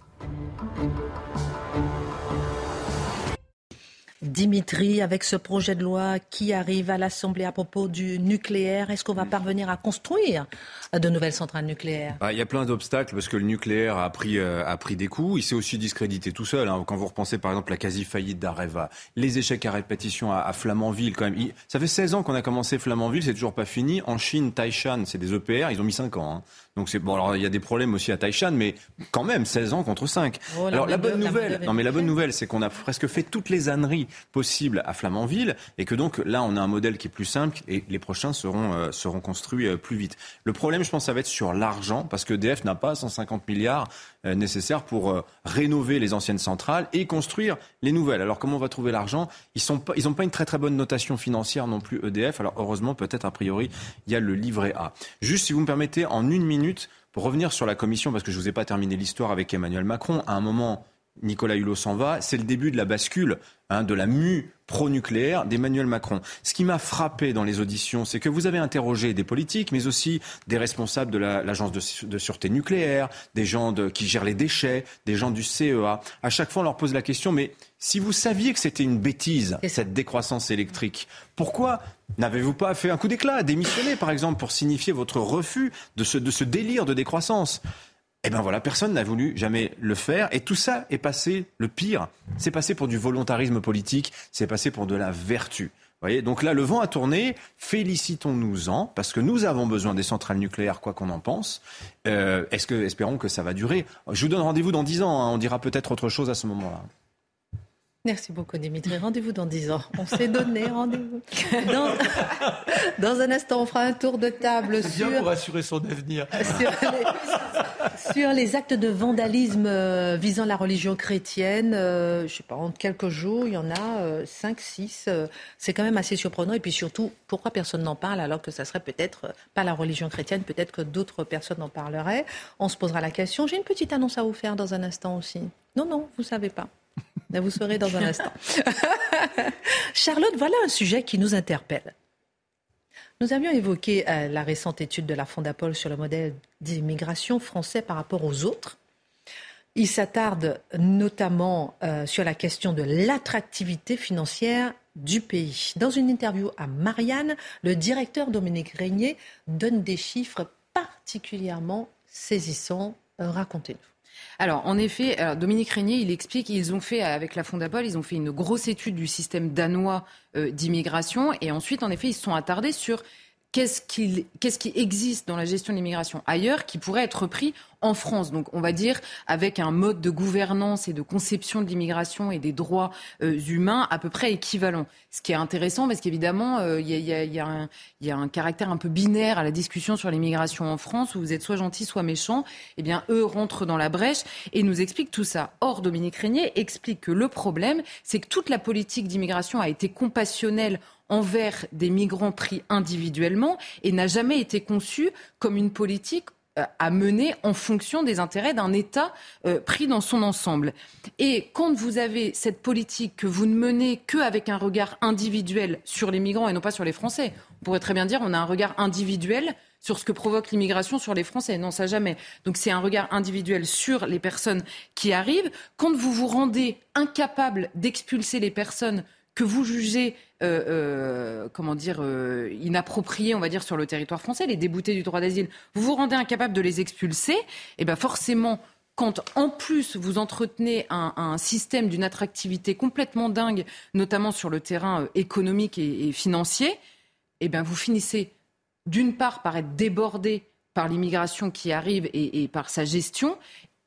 Dimitri, avec ce projet de loi qui arrive à l'Assemblée à propos du nucléaire, est-ce qu'on va parvenir à construire de nouvelles centrales nucléaires? Bah, Il y a plein d'obstacles parce que le nucléaire a pris, euh, a pris des coups. Il s'est aussi discrédité tout seul. Hein. Quand vous repensez par exemple la quasi-faillite d'Areva, les échecs à répétition à, Flamanville, quand même. ça fait 16 ans qu'on a commencé Flamanville, c'est toujours pas fini. En Chine, Taishan, c'est des EPR, ils ont mis 5 ans. Hein. Donc c'est bon. Alors il y a des problèmes aussi à Taishan, mais quand même 16 ans contre 5. alors la bonne nouvelle, non mais la bonne nouvelle, c'est qu'on a presque fait toutes les âneries possibles à Flamanville et que donc là on a un modèle qui est plus simple et les prochains seront euh, seront construits euh, plus vite. Le problème, je pense, ça va être sur l'argent parce que DF n'a pas 150 milliards nécessaires pour rénover les anciennes centrales et construire les nouvelles. Alors comment on va trouver l'argent? Ils sont pas, ils ont pas une très très bonne notation financière non plus EDF. Alors heureusement, peut-être a priori, il y a le livret A. Juste si vous me permettez, en une minute pour revenir sur la commission, parce que je ne vous ai pas terminé l'histoire avec Emmanuel Macron, à un moment, Nicolas Hulot s'en va, c'est le début de la bascule, hein, de la mue pro-nucléaire d'Emmanuel Macron. Ce qui m'a frappé dans les auditions, c'est que vous avez interrogé des politiques, mais aussi des responsables de l'agence de, sûreté nucléaire, des gens qui gèrent les déchets, des gens du CEA. À chaque fois, on leur pose la question, mais si vous saviez que c'était une bêtise, cette décroissance électrique, pourquoi n'avez-vous pas fait un coup d'éclat, démissionné par exemple, pour signifier votre refus de ce, de ce délire de décroissance? Eh bien voilà, personne n'a voulu jamais le faire. Et tout ça est passé, le pire, c'est passé pour du volontarisme politique, c'est passé pour de la vertu. Voyez Donc là, le vent a tourné. Félicitons-nous-en, parce que nous avons besoin des centrales nucléaires, quoi qu'on en pense. Euh, est-ce que, espérons que ça va durer. Je vous donne rendez-vous dans dix ans. Hein. On dira peut-être autre chose à ce moment-là. Merci beaucoup Dimitri. Rendez-vous dans 10 ans. On s'est donné rendez-vous. Dans, un instant, on fera un tour de table sur... pour assurer son avenir. Sur les, actes de vandalisme euh, visant la religion chrétienne. Euh, je ne sais pas, en quelques jours, il y en a 5, euh, 6. c'est quand même assez surprenant. Et puis surtout, pourquoi personne n'en parle alors que ça serait peut-être pas la religion chrétienne, peut-être que d'autres personnes en parleraient? On se posera la question. J'ai une petite annonce à vous faire dans un instant aussi. Non, non, vous ne savez pas. Vous saurez dans un instant. *laughs* Charlotte, voilà un sujet qui nous interpelle. Nous avions évoqué euh, la récente étude de la Fondapol sur le modèle d'immigration français par rapport aux autres. Il s'attarde notamment euh, sur la question de l'attractivité financière du pays. Dans une interview à Marianne, le directeur Dominique Régnier donne des chiffres particulièrement saisissants. Euh, racontez-nous. Alors, en effet, Dominique Régnier, il explique qu'ils ont fait, avec la Fondapol, ils ont fait une grosse étude du système danois euh, d'immigration. Et ensuite, en effet, ils se sont attardés sur qu'est-ce qui, existe dans la gestion de l'immigration ailleurs qui pourrait être pris en France. Donc, on va dire avec un mode de gouvernance et de conception de l'immigration et des droits euh, humains à peu près équivalent. Ce qui est intéressant parce qu'évidemment, il y, a, un caractère un peu binaire à la discussion sur l'immigration en France où vous êtes soit gentil, soit méchant. Eh bien, eux rentrent dans la brèche et nous expliquent tout ça. Or, Dominique Régnier explique que le problème, c'est que toute la politique d'immigration a été compassionnelle envers des migrants pris individuellement et n'a jamais été conçu comme une politique euh, à mener en fonction des intérêts d'un État euh, pris dans son ensemble. Et quand vous avez cette politique que vous ne menez qu'avec un regard individuel sur les migrants et non pas sur les Français, on pourrait très bien dire on a un regard individuel sur ce que provoque l'immigration sur les Français. Non, ça jamais. Donc c'est un regard individuel sur les personnes qui arrivent. Quand vous vous rendez incapable d'expulser les personnes que vous jugez euh, euh, comment dire, euh, inappropriés, on va dire, sur le territoire français, les déboutés du droit d'asile, vous vous rendez incapable de les expulser, et eh bien forcément, quand en plus vous entretenez un, système d'une attractivité complètement dingue, notamment sur le terrain économique et, financier, eh bien vous finissez d'une part par être débordé par l'immigration qui arrive et par sa gestion,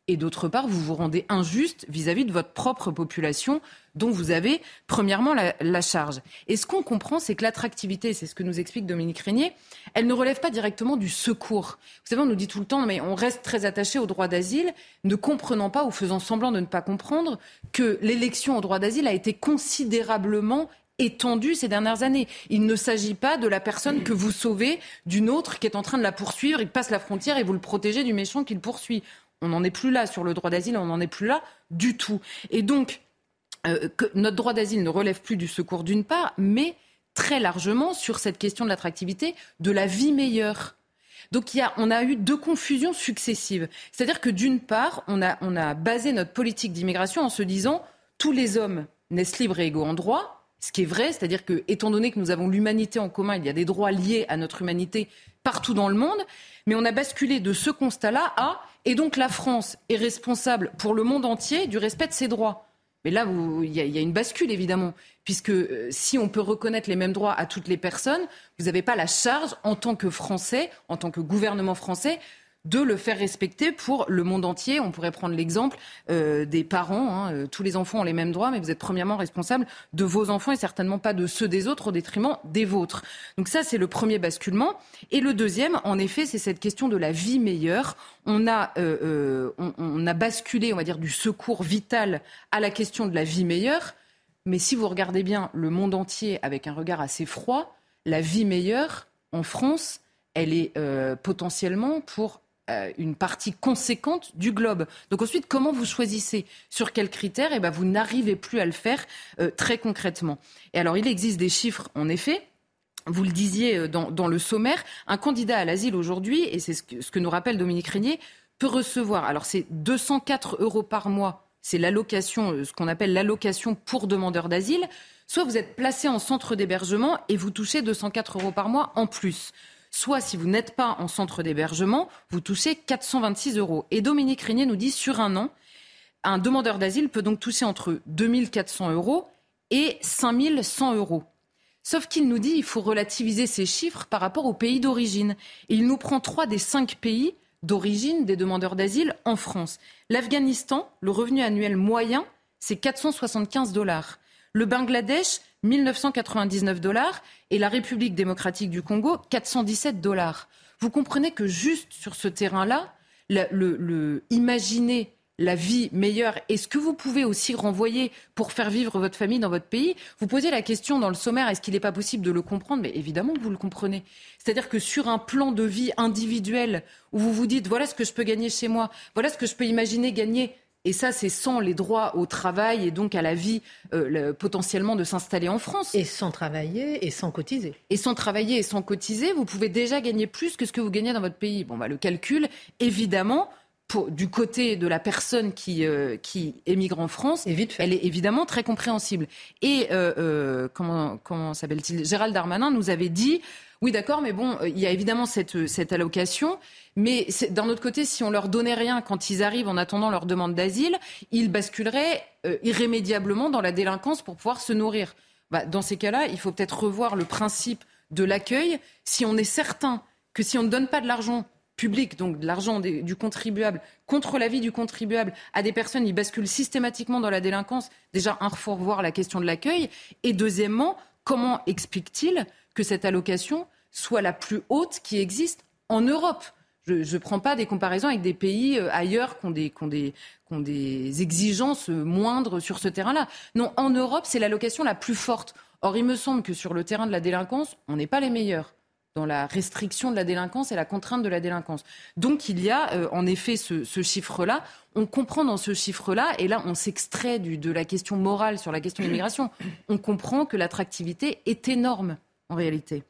et d'autre part, vous vous rendez injuste vis-à-vis de votre propre population dont vous avez premièrement la, charge. Et ce qu'on comprend, c'est que l'attractivité, c'est ce que nous explique Dominique Régnier, elle ne relève pas directement du secours. Vous savez, on nous dit tout le temps, mais on reste très attaché au droit d'asile, ne comprenant pas ou faisant semblant de ne pas comprendre que l'élection au droit d'asile a été considérablement étendue ces dernières années. Il ne s'agit pas de la personne que vous sauvez d'une autre qui est en train de la poursuivre, il passe la frontière et vous le protégez du méchant qui le poursuit. On n'en est plus là sur le droit d'asile, on n'en est plus là du tout. Et donc, euh, notre droit d'asile ne relève plus du secours d'une part, mais très largement sur cette question de l'attractivité, de la vie meilleure. Donc il y a, on a eu deux confusions successives. C'est-à-dire que d'une part, on a, on a basé notre politique d'immigration en se disant tous les hommes naissent libres et égaux en droit, ce qui est vrai, c'est-à-dire que, étant donné que nous avons l'humanité en commun, il y a des droits liés à notre humanité partout dans le monde, mais on a basculé de ce constat-là à et donc la France est responsable pour le monde entier du respect de ses droits. Mais là, il y, a une bascule, évidemment, puisque euh, si on peut reconnaître les mêmes droits à toutes les personnes, vous n'avez pas la charge, en tant que Français, en tant que gouvernement français, de le faire respecter pour le monde entier. On pourrait prendre l'exemple euh, des parents. Hein. Euh, tous les enfants ont les mêmes droits, mais vous êtes premièrement responsable de vos enfants et certainement pas de ceux des autres au détriment des vôtres. Donc ça, c'est le premier basculement. Et le deuxième, en effet, c'est cette question de la vie meilleure. On a, euh, on, on a basculé, on va dire, du secours vital à la question de la vie meilleure. Mais si vous regardez bien le monde entier avec un regard assez froid, la vie meilleure en France, elle est potentiellement pour euh, une partie conséquente du globe. Donc ensuite, comment vous choisissez Sur quels critères Eh ben, vous n'arrivez plus à le faire euh, très concrètement. Et alors, il existe des chiffres, en effet. Vous le disiez euh, dans, le sommaire, un candidat à l'asile aujourd'hui, et c'est ce que, nous rappelle Dominique Régnier, peut recevoir, alors c'est 204 euros par mois, c'est l'allocation, ce qu'on appelle l'allocation pour demandeurs d'asile, soit vous êtes placé en centre d'hébergement et vous touchez 204 euros par mois en plus soit si vous n'êtes pas en centre d'hébergement, vous touchez 426 euros. Et Dominique Régnier nous dit sur un an, un demandeur d'asile peut donc toucher entre 2400 euros et 5100 euros. Sauf qu'il nous dit qu'il faut relativiser ces chiffres par rapport au pays d'origine. il nous prend trois des cinq pays d'origine des demandeurs d'asile en France. L'Afghanistan, le revenu annuel moyen, c'est 475 dollars. Le Bangladesh, 1999 dollars et la République démocratique du Congo 417 dollars. Vous comprenez que juste sur ce terrain-là, le, imaginer la vie meilleure et ce que vous pouvez aussi renvoyer pour faire vivre votre famille dans votre pays? Vous posez la question dans le sommaire, est-ce qu'il n'est pas possible de le comprendre? Mais évidemment que vous le comprenez. C'est-à-dire que sur un plan de vie individuel où vous vous dites, voilà ce que je peux gagner chez moi, voilà ce que je peux imaginer gagner et ça, c'est sans les droits au travail et donc à la vie euh, potentiellement de s'installer en France. Et sans travailler et sans cotiser. Et sans travailler et sans cotiser, vous pouvez déjà gagner plus que ce que vous gagnez dans votre pays. Bon, bah, le calcul, évidemment, pour, du côté de la personne qui, euh, qui émigre en France, elle est évidemment très compréhensible. Et euh, comment, comment s'appelle-t-il? Gérald Darmanin nous avait dit oui, d'accord, mais bon, il y a évidemment cette, cette allocation. Mais d'un autre côté, si on leur donnait rien quand ils arrivent en attendant leur demande d'asile, ils basculeraient euh, irrémédiablement dans la délinquance pour pouvoir se nourrir. Bah, dans ces cas-là, il faut peut-être revoir le principe de l'accueil. Si on est certain que si on ne donne pas de l'argent public, donc de l'argent du contribuable, contre l'avis du contribuable, à des personnes, ils basculent systématiquement dans la délinquance. Déjà, un, faut revoir la question de l'accueil. Et deuxièmement, comment explique-t-il que cette allocation soit la plus haute qui existe en Europe? Je ne prends pas des comparaisons avec des pays euh, ailleurs qui ont des, exigences moindres sur ce terrain-là. Non, en Europe, c'est l'allocation la plus forte. Or, il me semble que sur le terrain de la délinquance, on n'est pas les meilleurs dans la restriction de la délinquance et la contrainte de la délinquance. Donc il y a euh, en effet ce, chiffre-là. On comprend dans ce chiffre-là, et là on s'extrait de la question morale sur la question de l'immigration, on comprend que l'attractivité est énorme en réalité.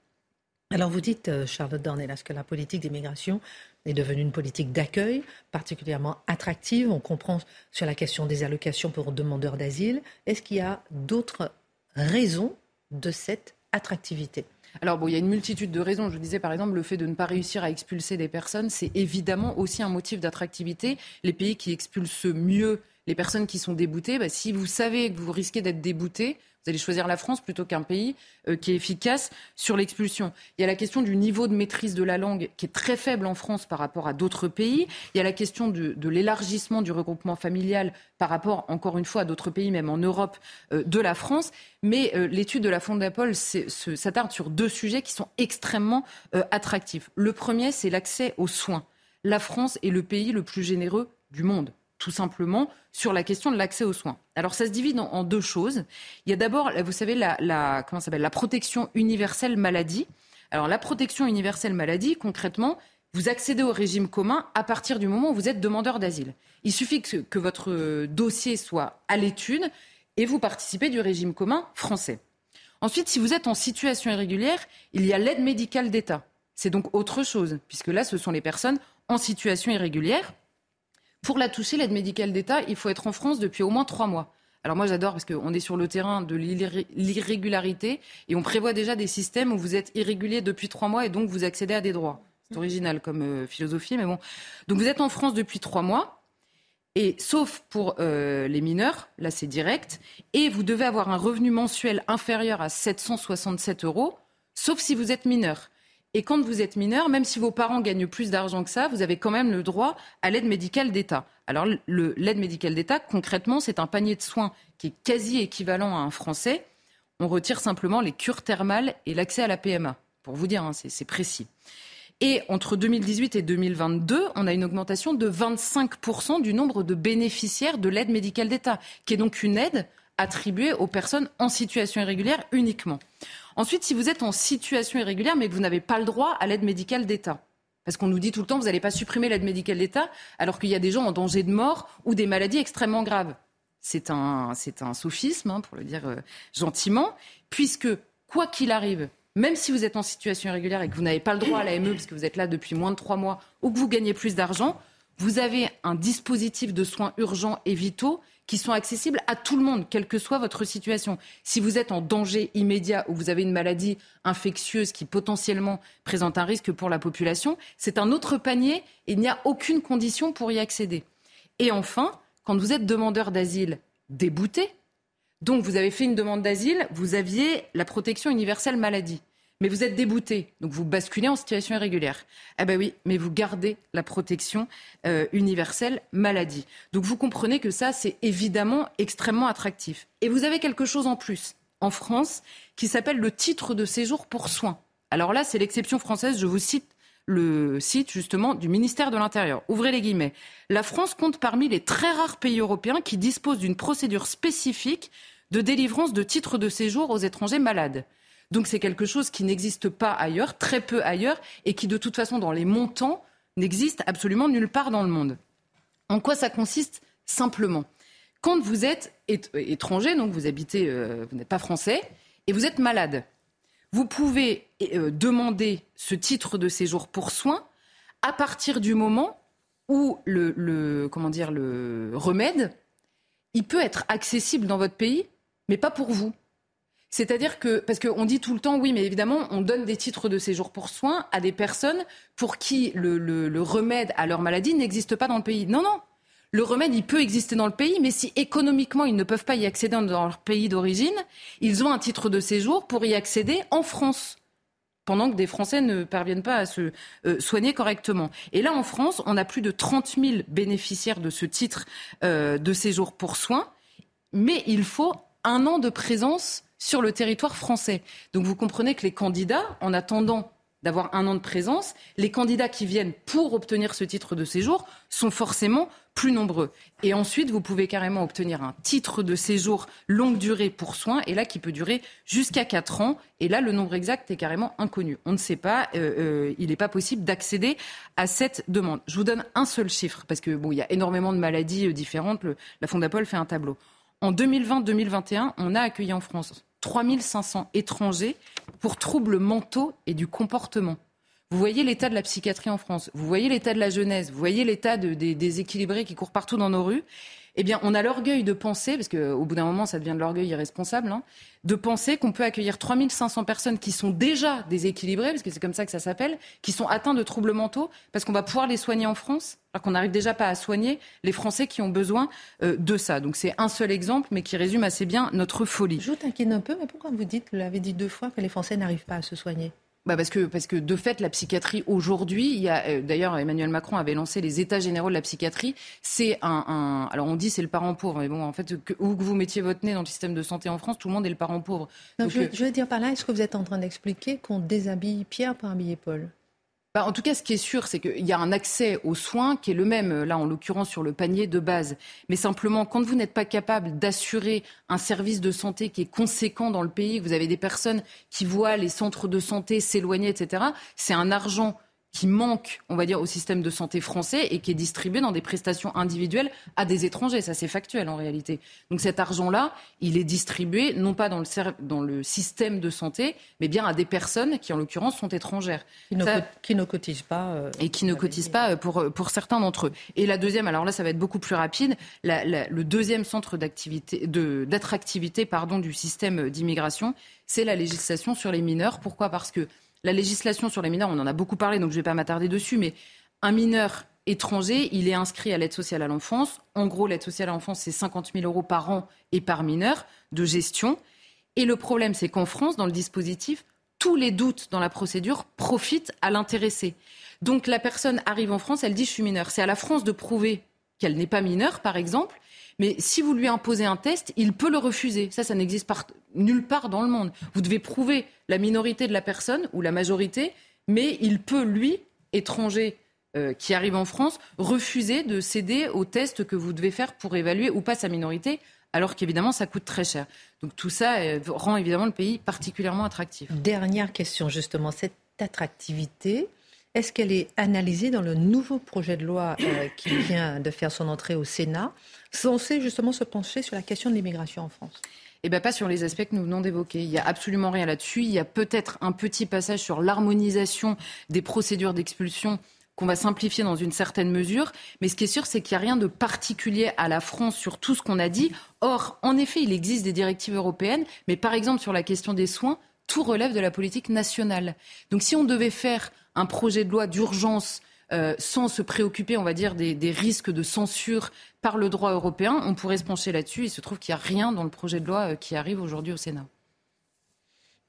Alors vous dites, euh, Charlotte Dornelas, que la politique d'immigration est devenue une politique d'accueil particulièrement attractive? On comprend sur la question des allocations pour demandeurs d'asile. Est-ce qu'il y a d'autres raisons de cette attractivité? Alors bon, il y a une multitude de raisons. Je disais par exemple le fait de ne pas réussir à expulser des personnes, c'est évidemment aussi un motif d'attractivité. Les pays qui expulsent mieux les personnes qui sont déboutées, bah, si vous savez que vous risquez d'être débouté, vous allez choisir la France plutôt qu'un pays euh, qui est efficace sur l'expulsion. Il y a la question du niveau de maîtrise de la langue qui est très faible en France par rapport à d'autres pays. Il y a la question de, l'élargissement du regroupement familial par rapport, encore une fois, à d'autres pays, même en Europe, euh, de la France. Mais euh, l'étude de la Fondapol s'attarde sur deux sujets qui sont extrêmement attractifs. Le premier, c'est l'accès aux soins. La France est le pays le plus généreux du monde tout simplement sur la question de l'accès aux soins. Alors ça se divise en, deux choses. Il y a d'abord, vous savez, la, comment la protection universelle maladie. Alors la protection universelle maladie, concrètement, vous accédez au régime commun à partir du moment où vous êtes demandeur d'asile. Il suffit que votre dossier soit à l'étude et vous participez du régime commun français. Ensuite, si vous êtes en situation irrégulière, il y a l'aide médicale d'État. C'est donc autre chose, puisque là, ce sont les personnes en situation irrégulière. Pour la toucher, l'aide médicale d'État, il faut être en France depuis au moins trois mois. Alors moi j'adore parce qu'on est sur le terrain de l'irrégularité et on prévoit déjà des systèmes où vous êtes irrégulier depuis trois mois et donc vous accédez à des droits. C'est original comme euh, philosophie, mais bon. Donc vous êtes en France depuis trois mois et sauf pour euh, les mineurs, là c'est direct, et vous devez avoir un revenu mensuel inférieur à 767 euros, sauf si vous êtes mineur. Et quand vous êtes mineur, même si vos parents gagnent plus d'argent que ça, vous avez quand même le droit à l'aide médicale d'État. Alors l'aide médicale d'État, concrètement, c'est un panier de soins qui est quasi équivalent à un Français. On retire simplement les cures thermales et l'accès à la PMA. Pour vous dire, hein, c'est précis. Et entre 2018 et 2022, on a une augmentation de 25% du nombre de bénéficiaires de l'aide médicale d'État, qui est donc une aide attribuée aux personnes en situation irrégulière uniquement. Ensuite, si vous êtes en situation irrégulière, mais que vous n'avez pas le droit à l'aide médicale d'État, parce qu'on nous dit tout le temps, vous n'allez pas supprimer l'aide médicale d'État, alors qu'il y a des gens en danger de mort ou des maladies extrêmement graves. C'est un, c'est sophisme, hein, pour le dire euh, gentiment, puisque quoi qu'il arrive, même si vous êtes en situation irrégulière et que vous n'avez pas le droit à l'AME parce que vous êtes là depuis moins de trois mois ou que vous gagnez plus d'argent, vous avez un dispositif de soins urgents et vitaux qui sont accessibles à tout le monde, quelle que soit votre situation. Si vous êtes en danger immédiat ou vous avez une maladie infectieuse qui potentiellement présente un risque pour la population, c'est un autre panier et il n'y a aucune condition pour y accéder. Et enfin, quand vous êtes demandeur d'asile débouté, donc vous avez fait une demande d'asile, vous aviez la protection universelle maladie mais vous êtes débouté, donc vous basculez en situation irrégulière. Ah ben oui, mais vous gardez la protection euh, universelle maladie. Donc vous comprenez que ça, c'est évidemment extrêmement attractif. Et vous avez quelque chose en plus en France qui s'appelle le titre de séjour pour soins. Alors là, c'est l'exception française, je vous cite le site justement du ministère de l'Intérieur. Ouvrez les guillemets. La France compte parmi les très rares pays européens qui disposent d'une procédure spécifique de délivrance de titres de séjour aux étrangers malades. Donc c'est quelque chose qui n'existe pas ailleurs, très peu ailleurs, et qui de toute façon dans les montants n'existe absolument nulle part dans le monde. En quoi ça consiste Simplement, quand vous êtes étranger, donc vous habitez, euh, vous n'êtes pas français, et vous êtes malade, vous pouvez euh, demander ce titre de séjour pour soins à partir du moment où le, comment dire, le remède, il peut être accessible dans votre pays, mais pas pour vous. C'est-à-dire que, parce qu'on dit tout le temps, oui, mais évidemment, on donne des titres de séjour pour soins à des personnes pour qui le, remède à leur maladie n'existe pas dans le pays. Non, non. Le remède, il peut exister dans le pays, mais si économiquement ils ne peuvent pas y accéder dans leur pays d'origine, ils ont un titre de séjour pour y accéder en France pendant que des Français ne parviennent pas à se euh, soigner correctement. Et là, en France, on a plus de 30 000 bénéficiaires de ce titre euh, de séjour pour soins, mais il faut un an de présence sur le territoire français. Donc vous comprenez que les candidats, en attendant d'avoir un an de présence, les candidats qui viennent pour obtenir ce titre de séjour sont forcément plus nombreux. Et ensuite, vous pouvez carrément obtenir un titre de séjour longue durée pour soins, et là qui peut durer jusqu'à 4 ans. Et là, le nombre exact est carrément inconnu. On ne sait pas, euh, euh, il n'est pas possible d'accéder à cette demande. Je vous donne un seul chiffre, parce que bon, il y a énormément de maladies euh, différentes. La Fondapol fait un tableau. En 2020-2021, on a accueilli en France 3500 étrangers pour troubles mentaux et du comportement. Vous voyez l'état de la psychiatrie en France, vous voyez l'état de la jeunesse, vous voyez l'état de, des déséquilibrés qui courent partout dans nos rues eh bien, on a l'orgueil de penser, parce qu'au bout d'un moment, ça devient de l'orgueil irresponsable, hein, de penser qu'on peut accueillir 3500 personnes qui sont déjà déséquilibrées, parce que c'est comme ça que ça s'appelle, qui sont atteints de troubles mentaux, parce qu'on va pouvoir les soigner en France, alors qu'on n'arrive déjà pas à soigner les Français qui ont besoin euh, de ça. Donc c'est un seul exemple, mais qui résume assez bien notre folie. Je vous taquine un peu, mais pourquoi vous dites, vous l'avez dit deux fois, que les Français n'arrivent pas à se soigner? Bah parce que parce que de fait la psychiatrie aujourd'hui, il y a euh, d'ailleurs Emmanuel Macron avait lancé les états généraux de la psychiatrie. C'est un, un, alors on dit c'est le parent pauvre, mais bon en fait que, où que vous mettiez votre nez dans le système de santé en France, tout le monde est le parent pauvre. Donc, je, je, veux dire par là, est-ce que vous êtes en train d'expliquer qu'on déshabille Pierre pour habiller Paul? Bah, en tout cas, ce qui est sûr, c'est qu'il y a un accès aux soins qui est le même, là, en l'occurrence, sur le panier de base. Mais simplement, quand vous n'êtes pas capable d'assurer un service de santé qui est conséquent dans le pays, vous avez des personnes qui voient les centres de santé s'éloigner, etc., c'est un argent qui manque, on va dire, au système de santé français et qui est distribué dans des prestations individuelles à des étrangers. Ça, c'est factuel en réalité. Donc cet argent-là, il est distribué non pas dans le, dans le système de santé, mais bien à des personnes qui, en l'occurrence, sont étrangères. Qui ne, qui ne cotisent pas. Euh, et qui ne cotisent pas euh, pour, euh, pour certains d'entre eux. Et la deuxième, alors là, ça va être beaucoup plus rapide, la, la, le deuxième centre d'attractivité pardon, du système d'immigration, c'est la législation sur les mineurs. Pourquoi? Parce que la législation sur les mineurs, on en a beaucoup parlé, donc je ne vais pas m'attarder dessus, mais un mineur étranger, il est inscrit à l'aide sociale à l'enfance. En gros, l'aide sociale à l'enfance, c'est 50 000 euros par an et par mineur de gestion. Et le problème, c'est qu'en France, dans le dispositif, tous les doutes dans la procédure profitent à l'intéressé. Donc la personne arrive en France, elle dit je suis mineure. C'est à la France de prouver qu'elle n'est pas mineure, par exemple. Mais si vous lui imposez un test, il peut le refuser. Ça, ça n'existe nulle part dans le monde. Vous devez prouver la minorité de la personne ou la majorité, mais il peut, lui, étranger euh, qui arrive en France, refuser de céder au test que vous devez faire pour évaluer ou pas sa minorité, alors qu'évidemment, ça coûte très cher. Donc tout ça euh, rend évidemment le pays particulièrement attractif. Dernière question, justement, cette attractivité, est-ce qu'elle est analysée dans le nouveau projet de loi euh, qui vient de faire son entrée au Sénat, censé justement se pencher sur la question de l'immigration en France eh bien, pas sur les aspects que nous venons d'évoquer. Il n'y a absolument rien là-dessus. Il y a peut-être un petit passage sur l'harmonisation des procédures d'expulsion qu'on va simplifier dans une certaine mesure. Mais ce qui est sûr, c'est qu'il n'y a rien de particulier à la France sur tout ce qu'on a dit. Or, en effet, il existe des directives européennes, mais par exemple sur la question des soins, tout relève de la politique nationale. Donc si on devait faire un projet de loi d'urgence euh, sans se préoccuper, on va dire, des, risques de censure par le droit européen, on pourrait se pencher là-dessus. Il se trouve qu'il n'y a rien dans le projet de loi euh, qui arrive aujourd'hui au Sénat.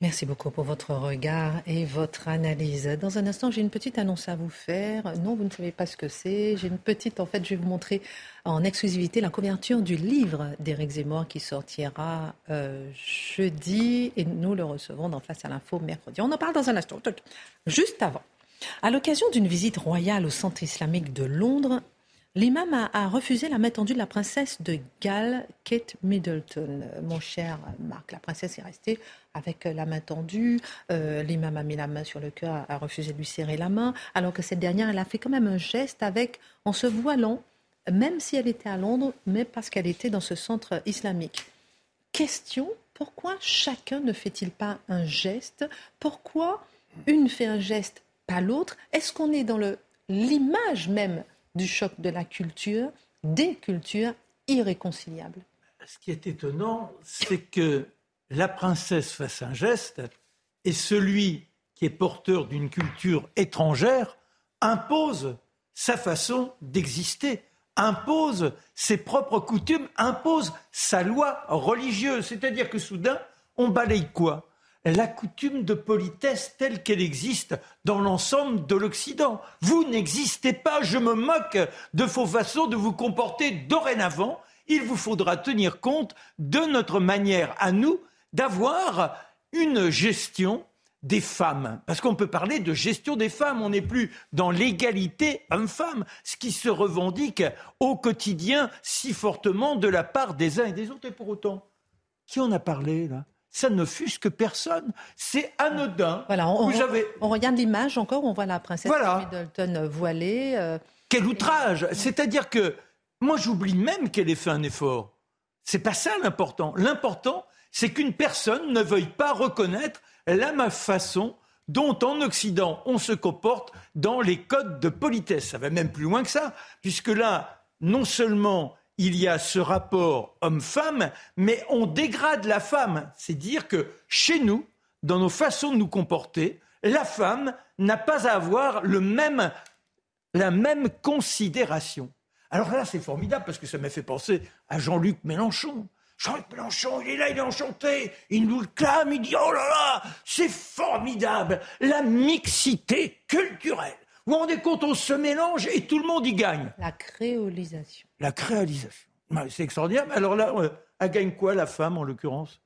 Merci beaucoup pour votre regard et votre analyse. Dans un instant, j'ai une petite annonce à vous faire. Non, vous ne savez pas ce que c'est. J'ai une petite, en fait, je vais vous montrer en exclusivité la couverture du livre d'Éric Zemmour qui sortira euh, jeudi et nous le recevons dans Face à l'info mercredi. On en parle dans un instant. Juste avant. À l'occasion d'une visite royale au centre islamique de Londres, l'imam a, refusé la main tendue de la princesse de Galles, Kate Middleton. Mon cher Marc, la princesse est restée avec la main tendue. Euh, l'imam a mis la main sur le cœur, a refusé de lui serrer la main, alors que cette dernière, elle a fait quand même un geste avec, en se voilant, même si elle était à Londres, mais parce qu'elle était dans ce centre islamique. Question, pourquoi chacun ne fait-il pas un geste? Pourquoi une fait un geste l'autre Est-ce qu'on est dans l'image même du choc de la culture, des cultures irréconciliables? Ce qui est étonnant, c'est que la princesse fasse un geste et celui qui est porteur d'une culture étrangère impose sa façon d'exister, impose ses propres coutumes, impose sa loi religieuse. C'est-à-dire que soudain, on balaye quoi? La coutume de politesse telle qu'elle existe dans l'ensemble de l'Occident. Vous n'existez pas, je me moque de vos façons de vous comporter dorénavant. Il vous faudra tenir compte de notre manière à nous d'avoir une gestion des femmes. Parce qu'on peut parler de gestion des femmes. On n'est plus dans l'égalité homme-femme, ce qui se revendique au quotidien si fortement de la part des uns et des autres. Et pour autant, qui en a parlé là? Ça ne que personne. C'est anodin. Voilà, on, regarde l'image encore, on voit la princesse Middleton voilée. Euh, Quel outrage C'est-à-dire que moi, j'oublie même qu'elle ait fait un effort. C'est pas ça l'important. L'important, c'est qu'une personne ne veuille pas reconnaître la ma façon dont en Occident on se comporte dans les codes de politesse. Ça va même plus loin que ça, puisque là, non seulement il y a ce rapport homme-femme, mais on dégrade la femme. C'est dire que chez nous, dans nos façons de nous comporter, la femme n'a pas à avoir le même, la même considération. Alors là, c'est formidable parce que ça m'a fait penser à Jean-Luc Mélenchon. Jean-Luc Mélenchon, il est là, il est enchanté, il nous le clame, il dit Oh là là, c'est formidable, la mixité culturelle. Vous vous rendez compte, on se mélange et tout le monde y gagne. La créolisation. La créolisation. C'est extraordinaire. Alors là, euh, elle gagne quoi, la femme, en l'occurrence?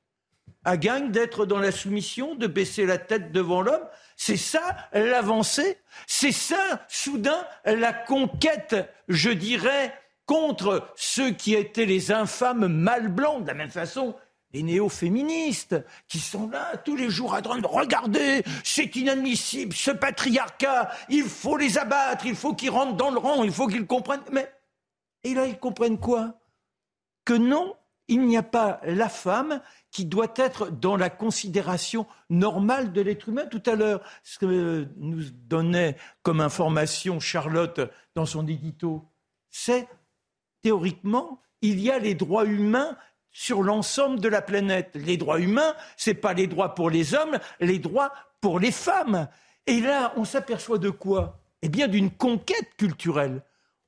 Elle gagne d'être dans la soumission, de baisser la tête devant l'homme. C'est ça l'avancée. C'est ça, soudain, la conquête, je dirais, contre ceux qui étaient les infâmes mâles blancs. De la même façon, les néo-féministes qui sont là tous les jours à train de regarder, c'est inadmissible, ce patriarcat, il faut les abattre, il faut qu'ils rentrent dans le rang, il faut qu'ils comprennent. Mais, et là, ils comprennent quoi? Que non, il n'y a pas la femme qui doit être dans la considération normale de l'être humain. Tout à l'heure, ce que nous donnait comme information Charlotte dans son édito, c'est théoriquement, il y a les droits humains sur l'ensemble de la planète. Les droits humains, ce n'est pas les droits pour les hommes, les droits pour les femmes. Et là, on s'aperçoit de quoi? Eh bien, d'une conquête culturelle.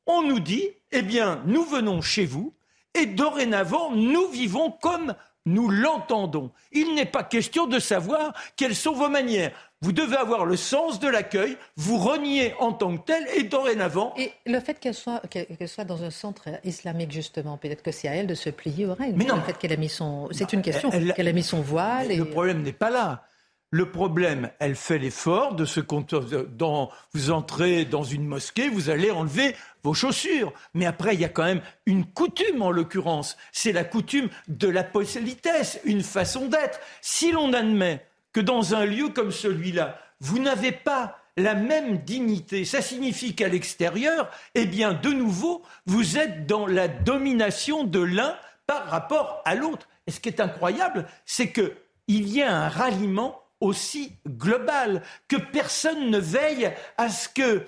On nous dit, eh bien, nous venons chez vous, et dorénavant, nous vivons comme nous l'entendons. Il n'est pas question de savoir quelles sont vos manières. Vous devez avoir le sens de l'accueil, vous reniez en tant que tel, et dorénavant. Et le fait qu'elle soit, qu'elle soit dans un centre islamique, justement, peut-être que c'est à elle de se plier aux règles. Mais non. Le fait qu'elle a mis son. C'est une question. qu'elle a mis son voile. Et... Le problème n'est pas là. Le problème, elle fait l'effort de se dans, vous entrez dans une mosquée, vous allez enlever vos chaussures. Mais après, il y a quand même une coutume, en l'occurrence. C'est la coutume de la politesse, une façon d'être. Si l'on admet que dans un lieu comme celui-là, vous n'avez pas la même dignité, ça signifie qu'à l'extérieur, eh bien, de nouveau, vous êtes dans la domination de l'un par rapport à l'autre. Et ce qui est incroyable, c'est qu'il y a un ralliement aussi global, que personne ne veille à ce que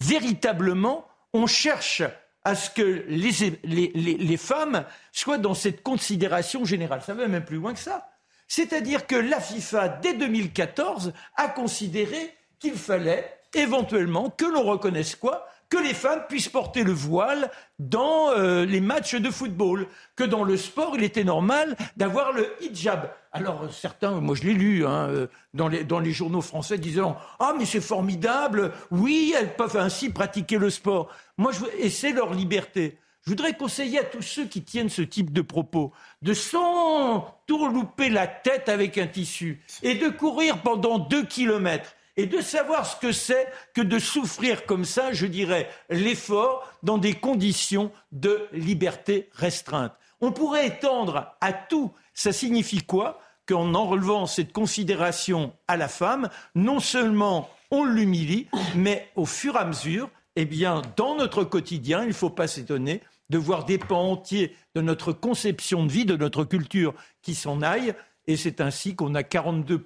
véritablement on cherche à ce que les, les, femmes soient dans cette considération générale. Ça va même plus loin que ça. C'est-à-dire que la FIFA, dès 2014, a considéré qu'il fallait éventuellement que l'on reconnaisse quoi? Que les femmes puissent porter le voile dans euh, les matchs de football, que dans le sport, il était normal d'avoir le hijab. Alors euh, certains, moi je l'ai lu hein, euh, dans, les, dans les journaux français, disant ah mais c'est formidable, oui elles peuvent ainsi pratiquer le sport. Moi je, et c'est leur liberté. Je voudrais conseiller à tous ceux qui tiennent ce type de propos de s'entourlouper la tête avec un tissu et de courir pendant deux kilomètres et de savoir ce que c'est que de souffrir comme ça, je dirais, l'effort dans des conditions de liberté restreinte. On pourrait étendre à tout. Ça signifie quoi? Qu'en enlevant cette considération à la femme, non seulement on l'humilie, mais au fur et à mesure, eh bien, dans notre quotidien, il ne faut pas s'étonner de voir des pans entiers de notre conception de vie, de notre culture qui s'en aillent. Et c'est ainsi qu'on a 42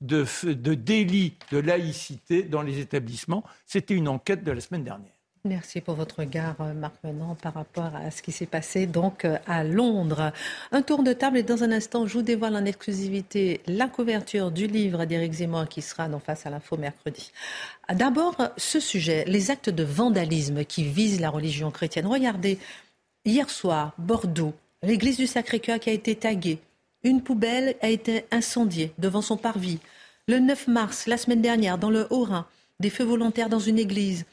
de, de délit de laïcité dans les établissements. C'était une enquête de la semaine dernière. Merci pour votre regard, euh, Marc Menon, par rapport à ce qui s'est passé donc euh, à Londres. Un tour de table et dans un instant, je vous dévoile en exclusivité la couverture du livre d'Éric Zemmour qui sera dans Face à l'info mercredi. D'abord, ce sujet, les actes de vandalisme qui visent la religion chrétienne. Regardez, hier soir, Bordeaux, l'église du Sacré-Cœur qui a été taguée, une poubelle a été incendiée devant son parvis. Le 9 mars, la semaine dernière, dans le Haut-Rhin, des feux volontaires dans une église.